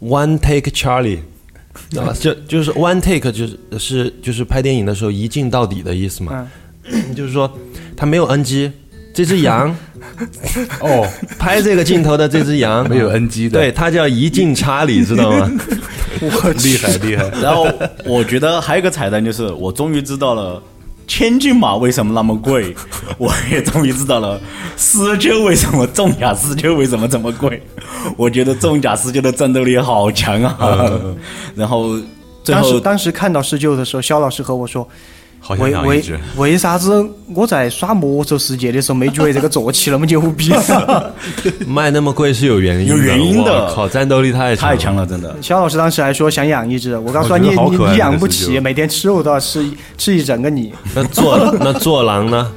one take Charlie。[LAUGHS] 啊，就就是 one take 就是是就是拍电影的时候一镜到底的意思嘛，[CLEARS THROAT] 就是说他没有 NG，这只羊哦，拍这个镜头的这只羊没有 NG 的对，它叫一镜查理，知道吗？厉害厉害。然后我觉得还有一个彩蛋就是，我终于知道了千金马为什么那么贵，[LAUGHS] 我也终于知道了狮鹫为什么重甲狮鹫为什么这么贵。我觉得重甲狮鹫的战斗力好强啊！然后最后当时当时看到狮鹫的时候，肖老师和我说。好像为为养一只，为啥子我在耍魔兽世界的时候没觉得这个坐骑那么牛逼？[LAUGHS] 卖那么贵是有原因的，有原因的我靠，战斗力太太强了。真的。肖老师当时还说想养一只，我告诉他我觉你你得好可爱你养不起，每天吃肉都要吃一吃一整个你。那坐 [LAUGHS] 那坐狼呢？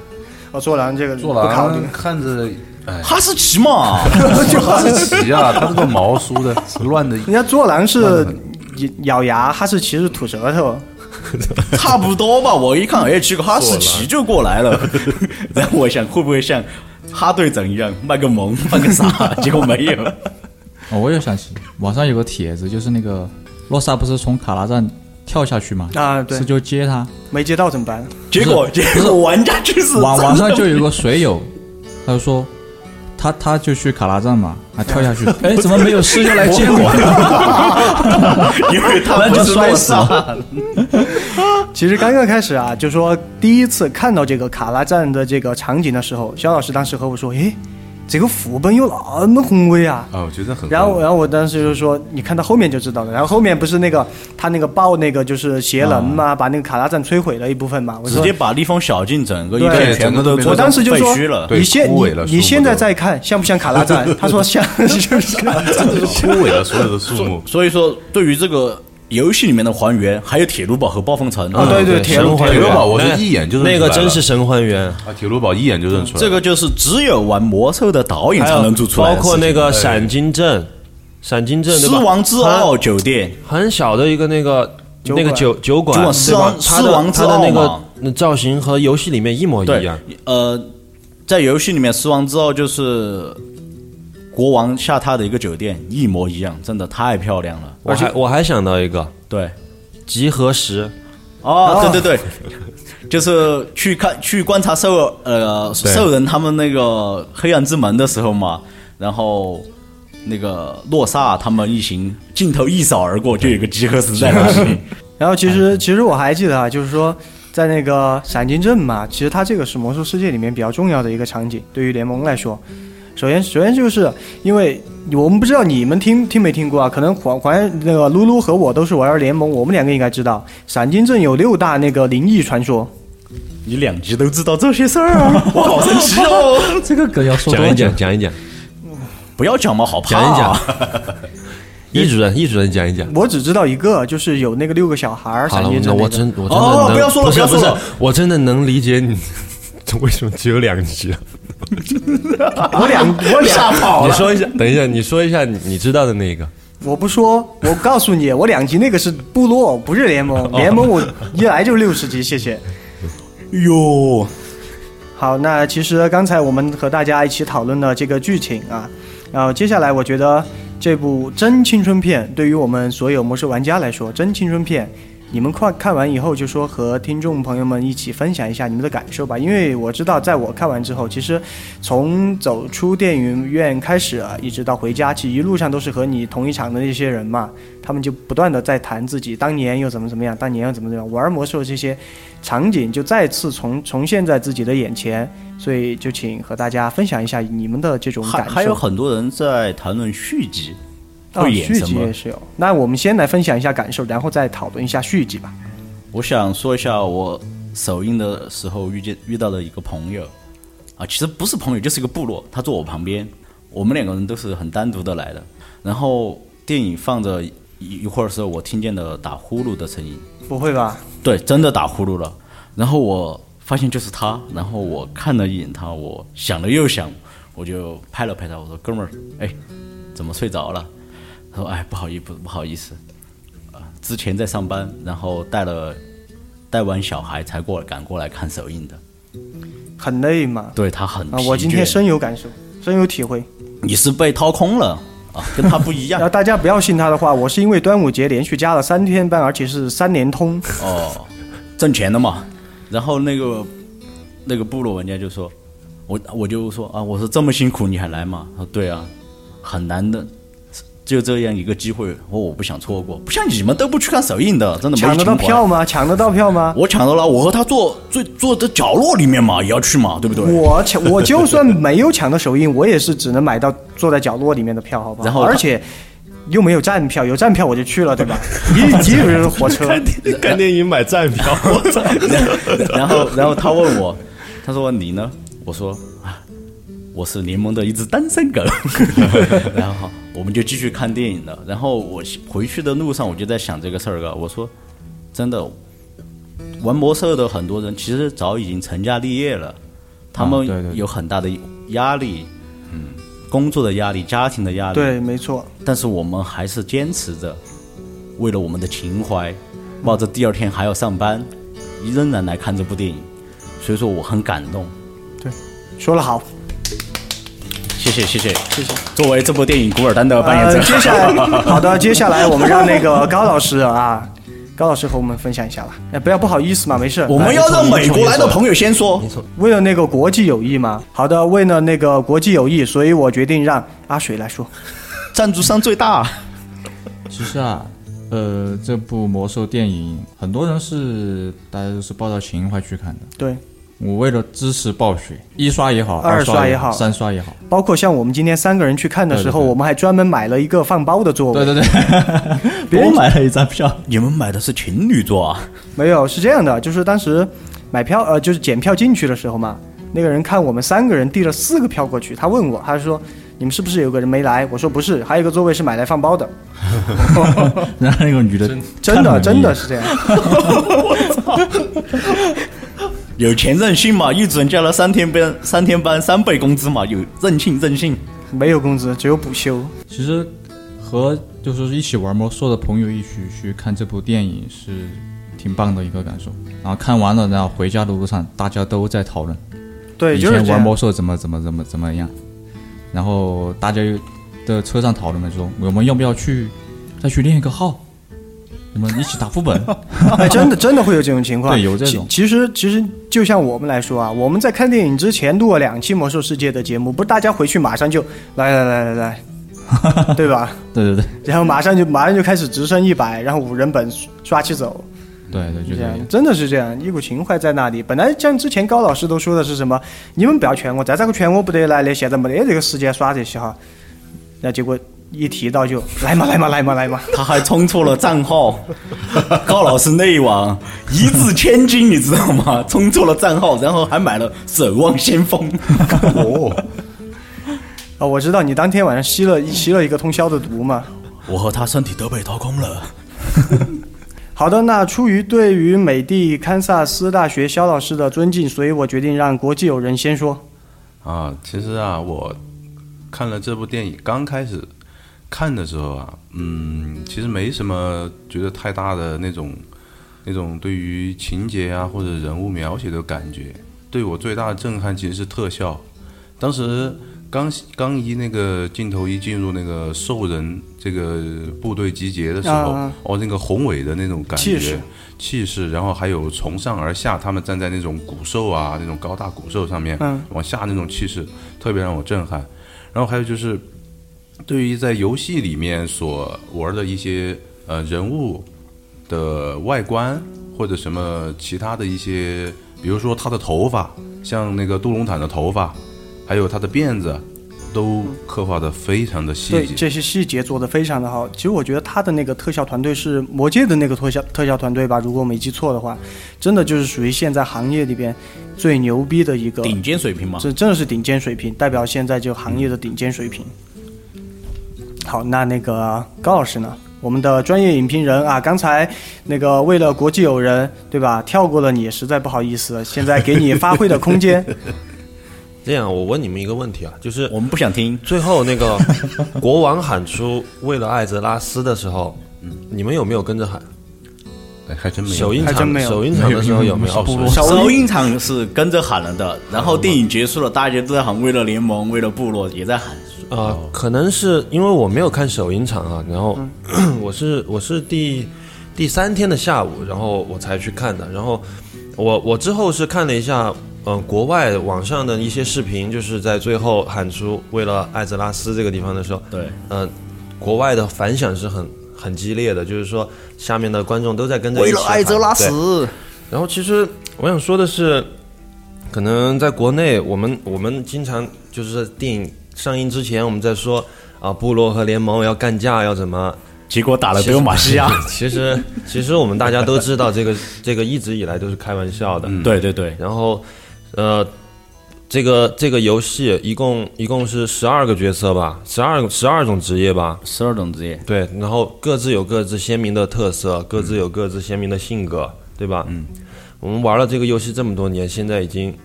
哦，坐狼这个坐不考虑狼。看着，哎，哈士奇嘛，就 [LAUGHS] 哈士奇啊，它这个毛梳的乱的，人家坐狼是乱得咬牙，哈士奇是吐舌头。[LAUGHS] 差不多吧。我一看，哎，这个哈士奇就过来了。[LAUGHS] 然后我想，会不会像哈队长一样卖个萌，[LAUGHS] 卖个傻？结果没有。哦，我又想起网上有个帖子，就是那个洛萨不是从卡拉站跳下去嘛，啊对是就接他，没接到怎么办？结果结果玩家就是网网上就有一个水友，他就说他他就去卡拉站嘛，还跳下去，[LAUGHS] 哎，怎么没有师兄来接我？[LAUGHS] 因为他 [LAUGHS] 们就就是摔死了。其实刚刚开始啊，就说第一次看到这个卡拉站的这个场景的时候，肖老师当时和我说：“诶，这个副本有那么宏伟啊！”啊，我觉得很。然后，然后我当时就说：“你看到后面就知道了。”然后后面不是那个他那个爆那个就是邪能嘛，把那个卡拉赞摧毁了一部分嘛。我直接把立方小径整个一片全部都我当时就说废了。你现你你现在再看像不像卡拉赞？他说像，[LAUGHS] 就是卡拉站。枯萎了所有的树木，所以说，对于这个游戏里面的还原，还有铁路堡和暴风城，啊对对对铁路铁路堡我是一眼就认那个真是神还原，啊，铁路堡一眼就认出来。这个就是只有玩魔兽的导演才能做出来包。括那个闪金镇，闪金镇？狮王之傲酒店，很很小的一个那个那个酒酒馆，狮王狮王之它的那个造型和游戏里面一模一样。，呃，在游戏里面，狮王之傲就是国王下榻的一个酒店，一模一样，真的太漂亮了。我还我还想到一个对，集合石，哦，对对对，[LAUGHS] 就是去看去观察兽呃兽人他们那个黑暗之门的时候嘛，然后那个洛萨他们一行镜头一扫而过，就有个集合石在那里。[LAUGHS] 然后其实其实我还记得啊，就是说在那个闪金镇嘛，其实它这个是魔兽世界里面比较重要的一个场景，对于联盟来说。首先，首先就是因为我们不知道你们听听没听过啊，可能黄黄那个露露和我都是玩儿联盟，我们两个应该知道，闪金镇有六大那个灵异传说。你两集都知道这些事儿啊，[LAUGHS] 我好神奇哦！这个梗要说多讲一讲？讲一讲，不要讲嘛，好怕、讲一讲。易主任，易主任讲一讲。我只知道一个，就是有那个六个小孩儿，好了，闪金镇、那我真我真的哦能不要说了不是不是不要说了，我真的能理解你 [LAUGHS] 为什么只有两集啊。[LAUGHS] 我两我两你说一下，等一下，你说一下你你知道的那个。我不说，我告诉你，我两集那个是部落，不是联盟。联盟我一来就六十集，谢谢。哟，好，那其实刚才我们和大家一起讨论了这个剧情啊，然后接下来我觉得这部真青春片对于我们所有魔兽玩家来说，真青春片，你们快看完以后就说和听众朋友们一起分享一下你们的感受吧，因为我知道在我看完之后，其实从走出电影院开始啊，一直到回家，其实一路上都是和你同一场的那些人嘛，他们就不断的在谈自己当年又怎么怎么样，当年又怎么怎么样，玩魔兽这些场景就再次重重现在自己的眼前，所以就请和大家分享一下你们的这种感受。还还有很多人在谈论续集，会演续什么集也是有。那我们先来分享一下感受，然后再讨论一下续集吧。我想说一下我首映的时候遇见遇到的一个朋友，啊，其实不是朋友，就是一个部落，他坐我旁边，我们两个人都是很单独的来的。然后电影放着一一会儿的时候，我听见了打呼噜的声音，不会吧？对，真的打呼噜了。然后我发现就是他，然后我看了一眼他，我想了又想，我就拍了拍他，我说：“哥们儿，哎，怎么睡着了？”他说：“哎，不好意思，不好意思，啊，之前在上班，然后带了带完小孩才过来赶过来看首映的。很累嘛。对他很啊，我今天深有感受，深有体会。你是被掏空了啊，跟他不一然后样 [LAUGHS] 大家不要信他的话，我是因为端午节连续加了三天班，而且是三连通。哦，挣钱的嘛。然后那个那个部落玩家就说，我我就说啊，我说这么辛苦你还来吗？他说对啊，很难的，就这样一个机会，我我不想错过。不像你们都不去看首映的，真的没抢得到票吗？抢得到票吗？我抢到了，我和他坐最坐的角落里面嘛，也要去嘛，对不对？我抢，我就算没有抢到首映，我也是只能买到坐在角落里面的票，好不好？然后而且又没有站票，有站票我就去了，对吧？[LAUGHS] 一一就是火车。看电影买站票，[LAUGHS] 我操！然后然后他问我，他说你呢？我说啊，我是联盟的一只单身狗。然后我们就继续看电影了。然后我回去的路上我就在想这个事儿了。我说真的，玩魔兽的很多人其实早已经成家立业了，他们有很大的压力，嗯，工作的压力、家庭的压力。对，没错。但是我们还是坚持着，为了我们的情怀，冒着第二天还要上班，仍然来看这部电影。所以说我很感动，对说了好，谢谢谢谢谢谢。作为这部电影古尔丹的扮演者，呃，接下来，[LAUGHS] 好的，接下来我们让那个高老师啊，高老师和我们分享一下吧。哎，不要不好意思嘛，没事。我们要让美国来的朋友先说。没错为了那个国际友谊嘛。好的，为了那个国际友谊，所以我决定让阿水来说。赞助商最大，其实啊，呃，这部魔兽电影，很多人是大家都是抱着情怀去看的。对，我为了支持暴雪，一刷也好，二刷刷也好三刷也好。包括像我们今天三个人去看的时候，对对对我们还专门买了一个放包的座位。对对对，[LAUGHS] 别人我买了一张票。你们买的是情侣座啊？没有，是这样的，就是当时买票，呃，就是检票进去的时候嘛，那个人看我们三个人递了四个票过去，他问我，他说：“你们是不是有个人没来？”我说：“不是，还有一个座位是买来放包的。[LAUGHS] 然后那个女的”真的，真的是这样。有钱任性嘛？一准加了三天班，三天班三倍工资嘛？有任性任性。没有工资，只有补休。其实和就是一起玩魔兽的朋友一起去看这部电影是挺棒的一个感受。然后看完了，然后回家的路上大家都在讨论。对，以。前玩魔兽怎么怎么怎么怎么样，然后大家又在车上讨论的时候，我们要不要去再去练一个号？我们一起打副本。[LAUGHS] 哎，真的真的会有这种情况。对有这种其其实其实就像我们来说啊，我们在看电影之前录了两期《魔兽世界》的节目，不是大家回去马上就来来来来来，[LAUGHS] 对吧？对对对然后马上就马上就开始直升一百，然后五人本刷起走，对对，就这样这样。真的是这样，一股情怀在那里。本来像之前高老师都说的是什么，你们不要劝我，再咋个劝我不得来的，现在没得这个时间耍这些哈。那结果一提到就来嘛来嘛来嘛来嘛，他还充错了账号，[LAUGHS] 高老师内网一掷千金，你知道吗？充错了账号，然后还买了《守望先锋》。[LAUGHS] 哦，啊、[LAUGHS] 我知道你当天晚上吸了吸了一个通宵的毒嘛。我和他身体都被掏空了。好的，那出于对于美的堪萨斯大学肖老师的尊敬，所以我决定让国际友人先说。啊，其实啊，我看了这部电影，刚开始看的时候啊，嗯，其实没什么觉得太大的那种那种对于情节啊或者人物描写的感觉。对我最大的震撼其实是特效。当时刚刚一那个镜头一进入那个兽人这个部队集结的时候，啊哦，那个宏伟的那种感觉气势，气势，然后还有从上而下，他们站在那种骨兽啊，那种高大骨兽上面，嗯往下那种气势，特别让我震撼。然后还有就是，对于在游戏里面所玩的一些呃人物的外观或者什么其他的一些，比如说他的头发，像那个杜隆坦的头发，还有他的辫子，都刻画的非常的细节。对这些细节做的非常的好。其实我觉得他的那个特效团队是魔界的那个特效特效团队吧，如果我没记错的话，真的就是属于现在行业里边最牛逼的一个，顶尖水平嘛，这真的是顶尖水平，代表现在就行业的顶尖水平。好，那那个高老师呢？我们的专业影评人啊，刚才那个为了国际友人，对吧？跳过了你，实在不好意思，现在给你发挥的空间。[LAUGHS] 这样，我问你们一个问题啊，就是我们不想听。最后那个国王喊出“为了艾泽拉斯”的时候，你们有没有跟着喊？哎，还真没有首。映场首映场的时候有没有？首映场是跟着喊了的，然后电影结束了，大家都在喊为了联盟，为了部落，也在喊。呃，可能是因为我没有看首映场啊，然后、[CLEARS THROAT] 我是我是第第三天的下午，然后我才去看的。然后我我之后是看了一下，嗯、国外网上的一些视频，就是在最后喊出“为了艾泽拉斯”这个地方的时候，对，嗯、国外的反响是很很激烈的，就是说下面的观众都在跟着为了艾泽拉斯然后其实我想说的是，可能在国内，我们我们经常就是在电影上映之前，我们在说啊，部落和联盟要干架，要怎么？结果打了德玛西亚。[LAUGHS] 其实其实我们大家都知道，这个这个一直以来都是开玩笑的。对对对，然后，呃，这个这个游戏一共一共是十二个角色吧，十二十二种职业吧。十二种职业，对，然后各自有各自鲜明的特色，各自有各自鲜明的性格，对吧？嗯，我们玩了这个游戏这么多年，现在已经，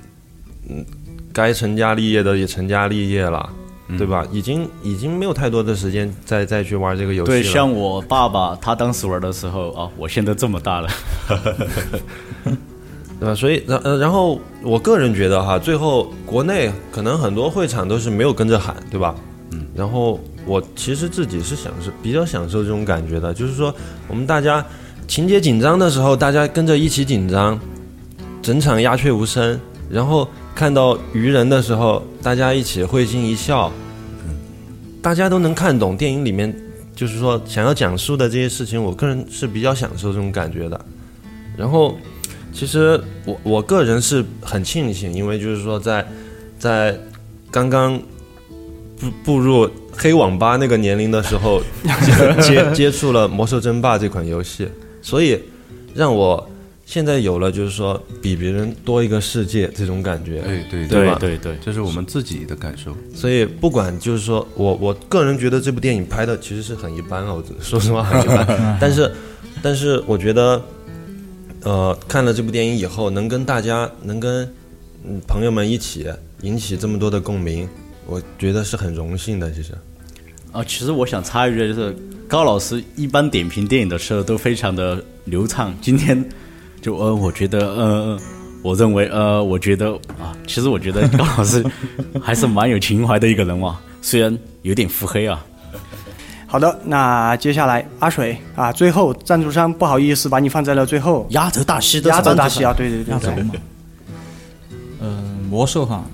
嗯，该成家立业的也成家立业了，对吧？已经已经没有太多的时间再再去玩这个游戏了。对，像我爸爸他当时玩的时候啊，我现在这么大了，[LAUGHS] 对吧？所以，然呃，然后我个人觉得哈，最后国内可能很多会场都是没有跟着喊，对吧？嗯。然后我其实自己是享受比较享受这种感觉的，就是说我们大家情节紧张的时候，大家跟着一起紧张，整场鸦雀无声。然后看到愚人的时候，大家一起会心一笑，大家都能看懂电影里面就是说想要讲述的这些事情，我个人是比较享受这种感觉的。然后。其实我我个人是很庆幸，因为就是说在在刚刚步步入黑网吧那个年龄的时候，[LAUGHS] 接接触了《魔兽争霸》这款游戏，所以让我现在有了就是说比别人多一个世界这种感觉。哎，对对吧对对，这是我们自己的感受。所以不管就是说我我个人觉得这部电影拍的其实是很一般啊，我说实话很一般，[LAUGHS] 但是但是我觉得。呃，看了这部电影以后，能跟大家，能跟嗯朋友们一起引起这么多的共鸣，我觉得是很荣幸的。其实，啊，其实我想插一句，就是高老师一般点评电影的时候都非常的流畅，今天就呃，我觉得呃，我认为，呃，我觉得啊，其实我觉得高老师还是蛮有情怀的一个人嘛，虽然有点腹黑啊。好的，那接下来阿水啊，最后赞助商不好意思把你放在了最后，压轴大戏的压轴大戏啊，对对对对，嘛。嗯，魔兽哈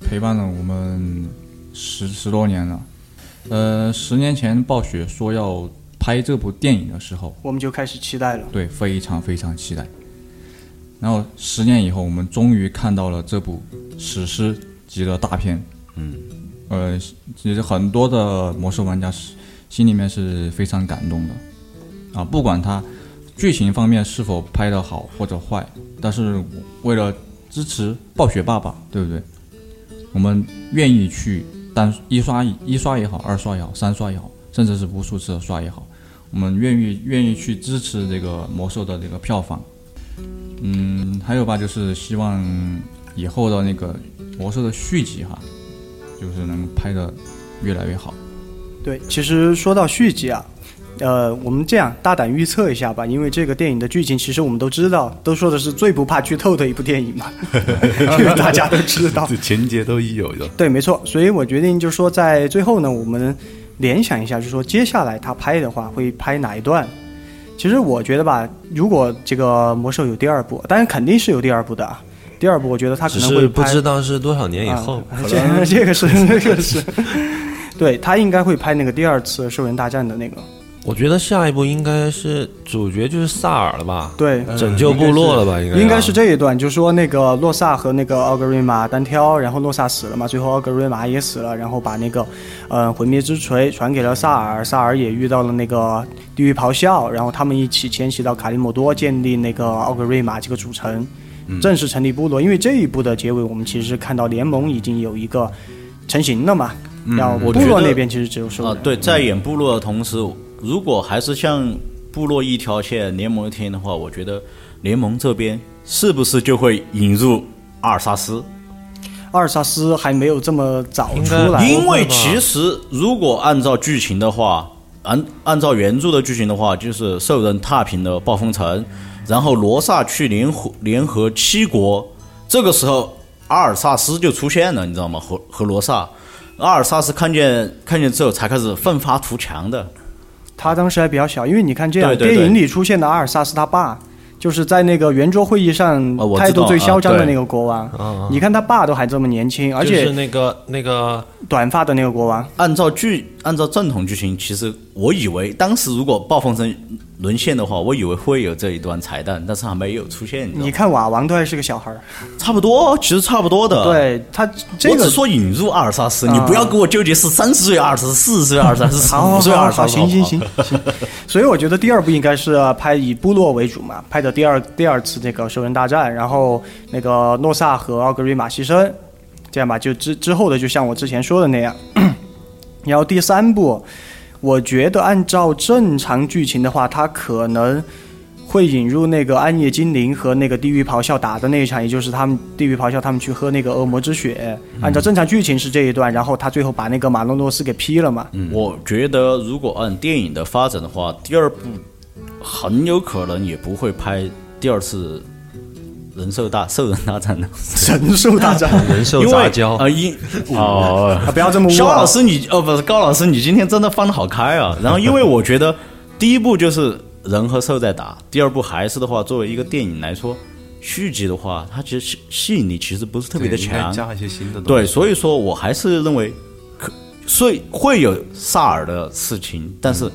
陪伴了我们十十多年了。呃，十年前暴雪说要拍这部电影的时候，我们就开始期待了。对，非常非常期待。然后十年以后，我们终于看到了这部史诗级的大片。嗯，呃，其实很多的魔兽玩家是心里面是非常感动的。啊，不管它剧情方面是否拍得好或者坏，但是为了支持暴雪爸爸，对不对？我们愿意去单一刷一刷也好，二刷也好，三刷也好，甚至是无数次的刷也好，我们愿意愿意去支持这个魔兽的这个票房。嗯，还有吧，就是希望以后的那个魔兽的续集哈，就是能拍的越来越好。对，其实说到续集啊，呃，我们这样大胆预测一下吧，因为这个电影的剧情其实我们都知道，都说的是最不怕剧透的一部电影嘛，[LAUGHS] 因为大家都知道。情节都已有的。对，没错，所以我决定就是说，在最后呢，我们联想一下，就是说接下来他拍的话会拍哪一段？其实我觉得吧，如果这个魔兽有第二部，当然肯定是有第二部的啊。第二部我觉得他可只是不能会不知道是多少年以后。啊、这这个是这个是，对他应该会拍那个第二次兽人大战的那个，我觉得下一步应该是主角就是萨尔了吧？对，拯救部落了吧？应该应该是这一段，就是说那个洛萨和那个奥格瑞玛单挑，然后洛萨死了嘛，最后奥格瑞玛也死了，然后把那个呃毁灭之锤传给了萨尔，萨尔也遇到了那个地狱咆哮，然后他们一起迁徙到卡利莫多，建立那个奥格瑞玛这个主城，正式成立部落。因为这一部的结尾，我们其实看到联盟已经有一个成型了嘛，然后我觉得部落那边其实只有兽人。啊，对，在演部落的同时，如果还是像部落一条线，联盟一天的话，我觉得联盟这边是不是就会引入阿尔萨斯？阿尔萨斯还没有这么早出来，因为其实如果按照剧情的话，按按照原著的剧情的话，就是兽人踏平了暴风城，然后罗萨去联合联合七国，这个时候阿尔萨斯就出现了，你知道吗？和和罗萨，阿尔萨斯看见看见之后才开始奋发图强的。他当时还比较小，因为你看这样，对对对。电影里出现的阿尔萨斯他爸，就是在那个圆桌会议上态度最嚣张的那个国王。啊你看他爸都还这么年轻，而且是且那个那个短发的那个国王，按照剧，按照正统剧情，其实我以为当时如果暴风城沦陷的话，我以为会有这一段彩蛋，但是还没有出现。你看瓦王都还是个小孩儿，差不多，其实差不多的。，对他这个我只说引入阿尔萨斯，啊你不要给我纠结是三十岁阿尔萨斯、四十岁阿尔萨斯、五岁阿尔萨斯。行行行。所以我觉得第二部应该是拍以部落为主嘛，拍的第二第二次那个兽人大战，然后那个诺萨和奥格瑞玛牺牲，这样吧，就之之后的就像我之前说的那样。然后第三部，我觉得按照正常剧情的话，他可能会引入那个暗夜精灵和那个地狱咆哮打的那一场，也就是他们地狱咆哮他们去喝那个恶魔之血。按照正常剧情是这一段，然后他最后把那个马洛诺斯给劈了嘛。我觉得如果按电影的发展的话，第二部很有可能也不会拍第二次人兽大兽人大战的。神兽大战 [LAUGHS] 人兽杂交，啊，因哦，啊，不要这么肖老！师你哦不是高老师，你今天真的放的好开啊！然后因为我觉得第一部就是人和兽在打，第二部还是的话，作为一个电影来说，续集的话，它其实吸吸引力其实不是特别的强。加一些新的东西。对，所以说我还是认为可，所以会有萨尔的事情，但是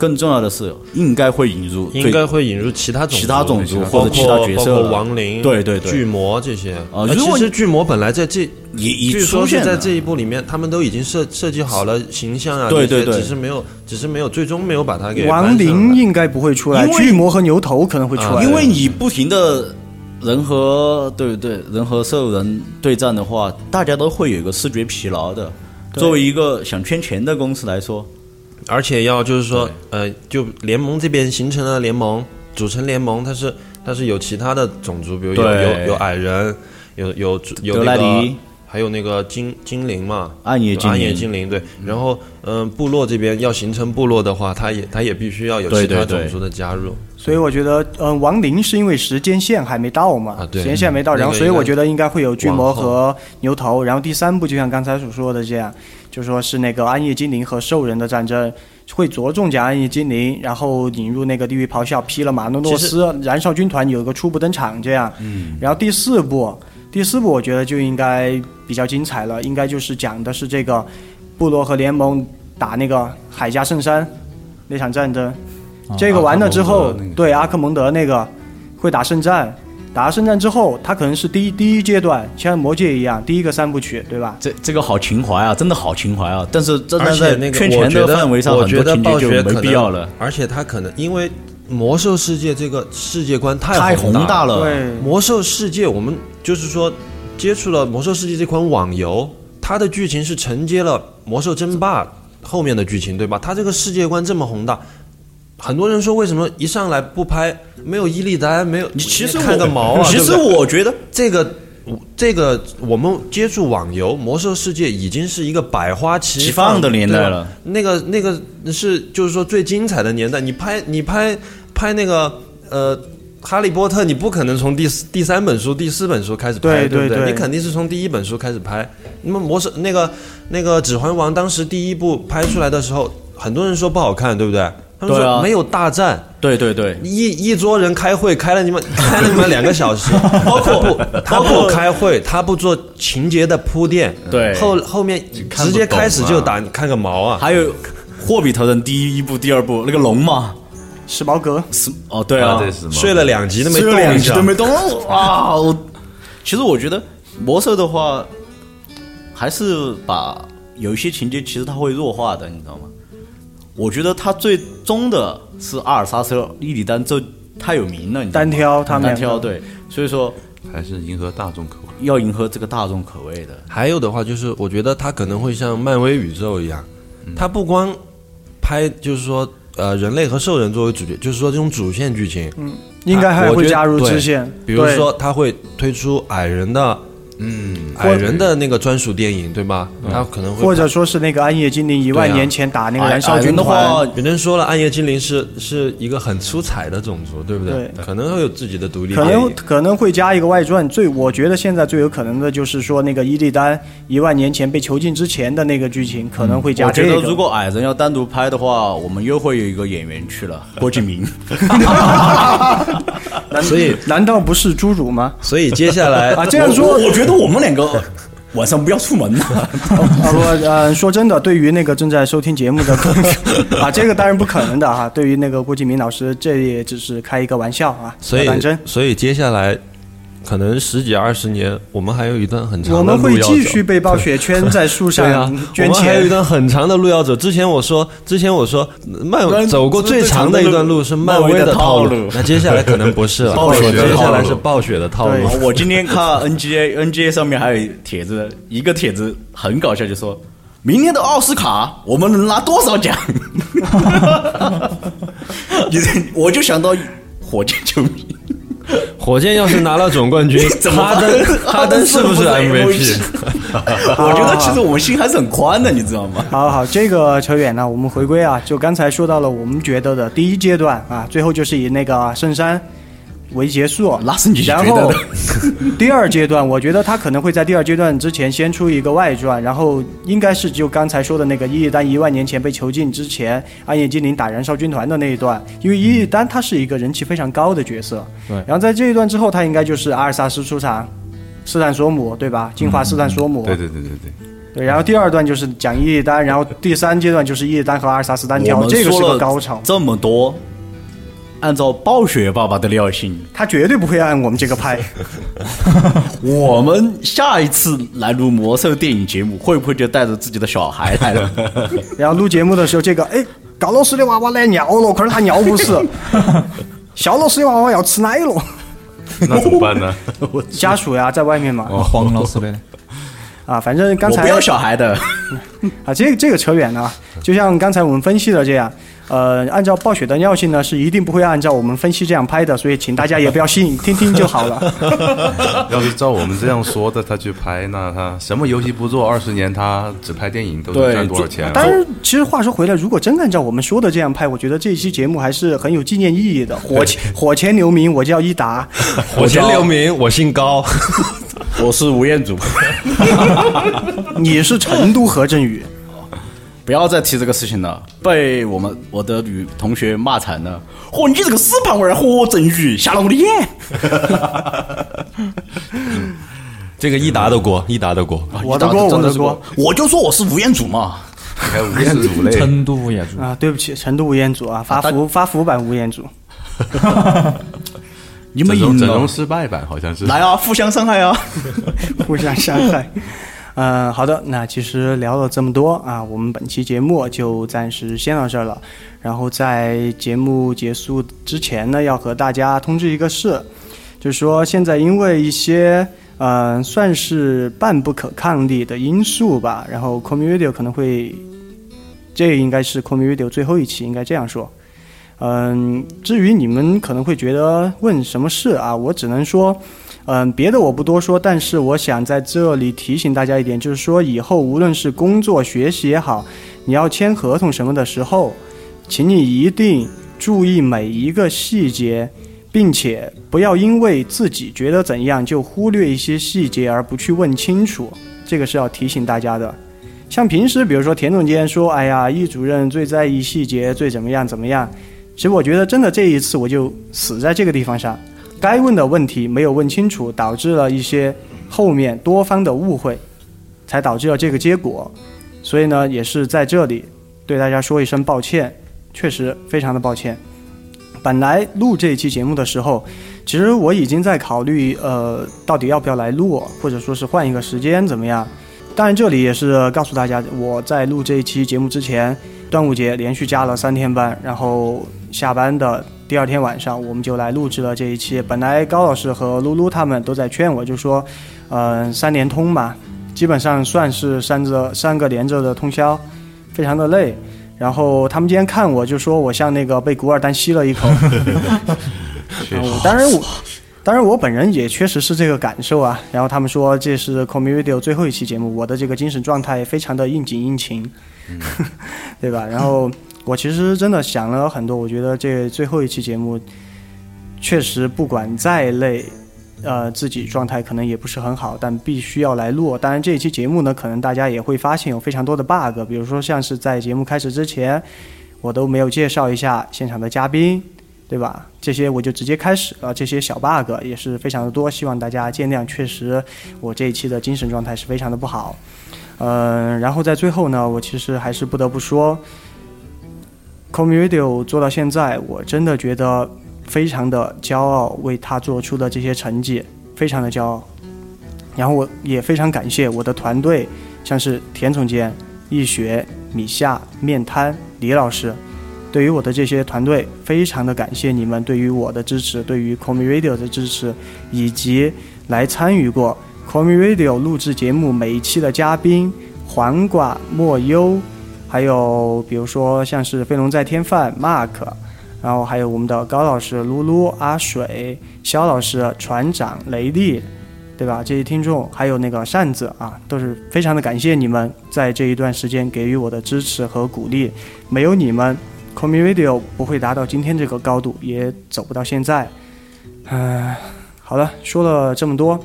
更重要的是应该会引入应该会引入其他种族其他种族或者其他角色包括亡灵、对对对巨魔这些。呃啊如果其实巨魔本来在这也已据说出现了是在这一部里面，他们都已经设设计好了形象啊，这些对对对只是没有，只是没有最终没有把它给亡灵应该不会出来，因为巨魔和牛头可能会出来。因为你不停的人和对对人和兽人对战的话，大家都会有一个视觉疲劳的。作为一个想圈钱的公司来说，而且要就是说，呃，就联盟这边形成了联盟，组成联盟，它是它是有其他的种族，比如有有有矮人，有有有莱那个迪还有那个精精灵嘛，暗夜精灵。暗夜精灵对。然后嗯、部落这边要形成部落的话，它也它也必须要有其他种族的加入。所以我觉得，嗯、亡灵是因为时间线还没到嘛，啊对。时间线还没到，嗯然后所以我觉得应该会有巨魔和牛头，然后第三部就像刚才所说的这样，就说是那个暗夜精灵和兽人的战争，会着重讲暗夜精灵，然后引入那个地狱咆哮，劈了马诺诺斯，燃烧军团有个初步登场这样，嗯，然后第四部，第四部我觉得就应该比较精彩了，应该就是讲的是这个部落和联盟打那个海加圣山那场战争。这个完了之后对阿克蒙德那个会打圣战，打了圣战之后，他可能是第一第一阶段，像魔戒一样，第一个三部曲，对吧？这这个好情怀啊，真的好情怀啊！但是真而的在且那个圈钱的我觉得范围上，我觉得暴雪没必要了，，而且他可能因为魔兽世界这个世界观太太宏宏大了。对，魔兽世界，我们就是说接触了魔兽世界这款网游，它的剧情是承接了魔兽争霸后面的剧情，对吧？它这个世界观这么宏大，很多人说为什么一上来不拍没有伊利丹，没有你其实看个毛啊？其实我觉得这个。这个我们接触网游《魔兽世界》已经是一个百花齐齐放的年代了那个那个是就是说最精彩的年代。你拍你拍拍那个呃《哈利波特》，你不可能从第四第三本书、第四本书开始拍，不对对对你肯定是从第一本书开始拍。那么魔兽那个那个《指环王》当时第一部拍出来的时候，很多人说不好看，对不对？他啊说没有大战，对对对，一一桌人开会开了你们 [LAUGHS] 开了你们两个小时，包括不他不开会，他不做情节的铺垫，对。后后面直接开始就打，你看个毛啊！还有《霍比特人》第一部、第二部那个龙嘛，史矛革，是哦，对啊？睡了两集都没动一下了两集都，没动。啊！我其实我觉得魔兽的话，还是把有一些情节其实它会弱化的，你知道吗？我觉得他最终的是阿尔萨斯、伊里丹，这太有名了，你知道吗单挑他们单挑对，所以说还是迎合大众口味。要迎合这个大众口味的。还有的话就是，我觉得他可能会像漫威宇宙一样，他不光拍就是说呃人类和兽人作为主角，就是说这种主线剧情，嗯应该还会加入支线，比如说他会推出矮人的。嗯，矮人的那个专属电影，对吗？他可能会或者说是那个暗夜精灵一万年前打那个燃烧矮人的军团，话，[LAUGHS] 有人说了，暗夜精灵是是一个很出彩的种族，对不对？对可能会有自己的独立可能电影。可能会加一个外传。最我觉得现在最有可能的就是说那个伊利丹一万年前被囚禁之前的那个剧情可能会加我这个。觉得如果矮人要单独拍的话，我们又会有一个演员去了，郭敬明。[LAUGHS] 所以，难道不是侏儒吗？所以接下来啊，这样说我我觉得我们两个晚上不要出门了。[LAUGHS] 啊，不，呃，说真的，对于那个正在收听节目的朋友 [LAUGHS] 啊，这个当然不可能的哈。对于那个郭敬明老师，这也只是开一个玩笑啊，所以。所以接下来可能十几二十年，我们还有一段很长的我们会继续被暴雪圈在树上，[LAUGHS] 捐我们还有一。段很长的路要走。之前我说，之前我说，漫走过最长的一段路是漫威的套漫威的套路 [LAUGHS] 那接下来可能不是了，暴雪接下来是暴雪的套路。我今天看 NGA NGA 上面还有帖子，一个帖子很搞笑，就说明年的奥斯卡我们能拿多少奖？[LAUGHS] 你我就想到火箭球迷，[LAUGHS] 火箭要是拿了总冠军 [LAUGHS] [LAUGHS] 哈登哈登是不是 MVP？我觉得其实我们心还是很宽的，你知道吗？好好，这个扯远了，我们回归啊，就刚才说到了我们觉得的第一阶段啊，最后就是以那个圣山为结束。那是你然后。[LAUGHS] 第二阶段，我觉得他可能会在第二阶段之前先出一个外传，然后应该是就刚才说的那个伊利丹一万年前被囚禁之前，暗夜精灵打燃烧军团的那一段，因为伊利丹他是一个人气非常高的角色。对然后在这一段之后，他应该就是阿尔萨斯出场，斯坦索姆对吧？进化斯坦索姆。对对对对对，对，然后第二段就是讲伊利丹，然后第三阶段就是伊利丹和阿尔萨斯单挑，这个是个高潮。这么多，按照暴雪爸爸的尿性，他绝对不会按我们这个拍。[LAUGHS] 我们下一次来录魔兽电影节目，会不会就带着自己的小孩来了？[LAUGHS] 然后录节目的时候，这个哎，高老师的娃娃来尿了，可是他尿不是。[LAUGHS] 肖老师的娃娃要吃奶了，那怎么办呢？家属呀在外面嘛。哦，黄老师的，啊，反正刚才我不要小孩的，啊，这个这个扯远了。就像刚才我们分析的这样，呃，按照暴雪的尿性呢，是一定不会按照我们分析这样拍的，所以请大家也不要信，[LAUGHS] 听听就好了。[LAUGHS] 要是照我们这样说的，他去拍，那他什么游戏不做，二十年他只拍电影，都能赚多少钱啊？当然，其实话说回来，如果真按照我们说的这样拍，我觉得这一期节目还是很有纪念意义的。火前火前留名，我叫一达。[LAUGHS] 火前留名，我姓高。我是吴彦祖，你是成都何振宇，不要再提这个事情了，被我们我的女同学骂惨了。嚯，你这个死胖娃儿，何振宇，瞎了我的眼。这个一达的锅，一达的锅。我的锅，我的锅。我就说我是吴彦祖嘛。吴彦祖嘞，成都吴彦祖，啊！对不起，成都吴彦祖啊，发福发福版吴彦祖。[LAUGHS] 你们整容赢了整容，失败版好像是。来啊，互相伤害啊！[LAUGHS] 互相伤害。嗯，好的，那其实聊了这么多啊，我们本期节目就暂时先到这儿了。然后在节目结束之前呢，要和大家通知一个事，就是说现在因为一些嗯、算是半不可抗力的因素吧，然后 c o m m Radio 可能会，这应该是 c o m m Radio 最后一期，应该这样说。嗯，至于你们可能会觉得问什么事啊，我只能说。嗯，别的我不多说，但是我想在这里提醒大家一点，就是说以后无论是工作、学习也好，你要签合同什么的时候，请你一定注意每一个细节，并且不要因为自己觉得怎样就忽略一些细节而不去问清楚，这个是要提醒大家的。像平时比如说田总监说，哎呀，易主任最在意细节，最怎么样怎么样，其实我觉得真的这一次我就死在这个地方上。该问的问题没有问清楚，导致了一些后面多方的误会，才导致了这个结果。所以呢，也是在这里对大家说一声抱歉，确实非常的抱歉。本来录这一期节目的时候，其实我已经在考虑，呃，到底要不要来录，或者说是换一个时间怎么样。当然，这里也是告诉大家，我在录这一期节目之前，端午节连续加了三天班，然后下班的第二天晚上，我们就来录制了这一期。本来高老师和露露他们都在劝我，就说，嗯、三连通嘛，基本上算是三着三个连着的通宵，非常的累。然后他们今天看我就说我像那个被古尔丹吸了一口，[LAUGHS] 当然我，当然我本人也确实是这个感受啊。然后他们说这是 c o m m Radio 最后一期节目，我的这个精神状态非常的应景应情，[LAUGHS] 对吧？然后我其实真的想了很多，我觉得这最后一期节目确实不管再累。呃，自己状态可能也不是很好，但必须要来录。当然，这一期节目呢，可能大家也会发现有非常多的 bug，比如说像是在节目开始之前，我都没有介绍一下现场的嘉宾，对吧？这些我就直接开始了，这些小 bug 也是非常的多，希望大家见谅。确实，我这一期的精神状态是非常的不好。嗯、然后在最后呢，我其实还是不得不说 c o m m Radio 做到现在，我真的觉得非常的骄傲，为他做出的这些成绩非常的骄傲。然后我也非常感谢我的团队，像是田总监、易学、米夏、面瘫、李老师，对于我的这些团队，非常的感谢你们对于我的支持，对于 c o m m Radio 的支持，以及来参与过 c o m m Radio 录制节目每一期的嘉宾黄瓜、莫优，还有比如说像是飞龙在天饭 Mark，然后还有我们的高老师、噜噜、阿水、肖老师、船长、雷利。对吧？这些听众还有那个扇子啊，都是非常的感谢你们在这一段时间给予我的支持和鼓励。没有你们 c o m m u Radio 不会达到今天这个高度，也走不到现在。嗯、好了，说了这么多，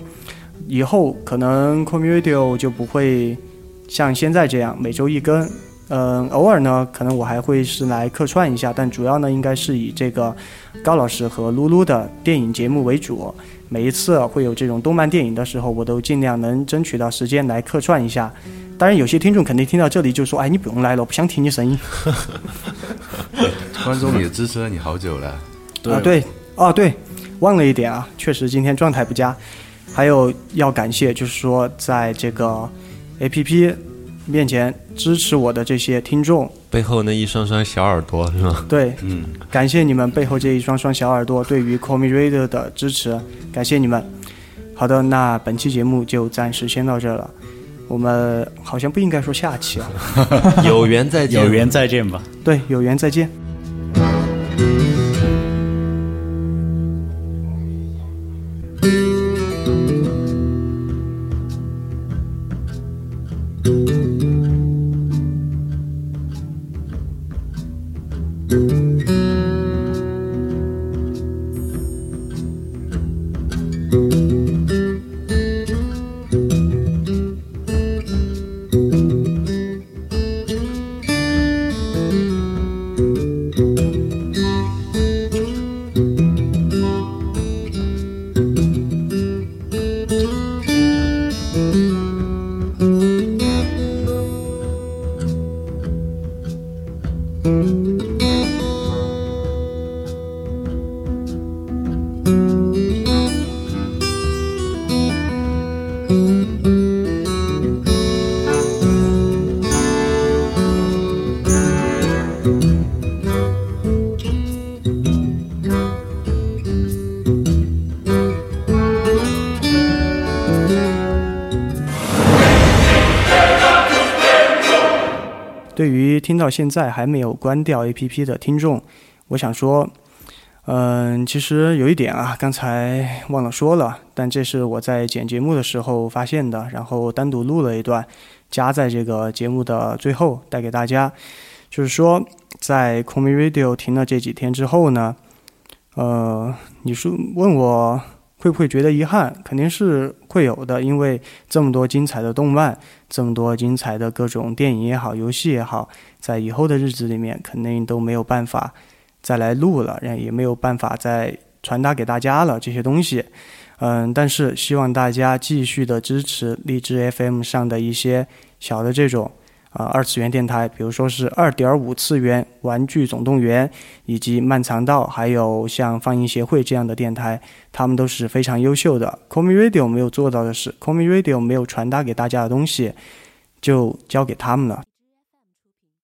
以后可能 c o m m u Radio 就不会像现在这样每周一更。嗯，偶尔呢，可能我还会是来客串一下，但主要呢，应该是以这个高老师和露露的电影节目为主。每一次会有这种动漫电影的时候，我都尽量能争取到时间来客串一下。当然，有些听众肯定听到这里就说：“哎，你不用来了，我不想听你声音。[LAUGHS] 观众也支持了你好久了。啊，对，哦对，忘了一点啊，确实今天状态不佳。还有要感谢，就是说在这个 A P P 面前支持我的这些听众，背后那一双双小耳朵是吗？对，嗯，感谢你们背后这一双双小耳朵对于 Call Me Radio 的支持，感谢你们。好的，那本期节目就暂时先到这了。我们好像不应该说下期啊，[LAUGHS] 有缘再见。有缘再见吧。对，有缘再见。到现在还没有关掉 APP 的听众，我想说，嗯，其实有一点啊，刚才忘了说了，但这是我在剪节目的时候发现的，然后单独录了一段，加在这个节目的最后带给大家。就是说，在 c o m i Radio 停了这几天之后呢，呃，你说问我。会不会觉得遗憾？肯定是会有的，因为这么多精彩的动漫，这么多精彩的各种电影也好，游戏也好，在以后的日子里面肯定都没有办法再来录了，也没有办法再传达给大家了这些东西。嗯，但是希望大家继续的支持荔枝 FM 上的一些小的这种。啊，二次元电台，比如说是二点五次元玩具总动员，以及漫长道，还有像放映协会这样的电台，他们都是非常优秀的。c o m i Radio 没有做到的是 c o m i Radio 没有传达给大家的东西，就交给他们了。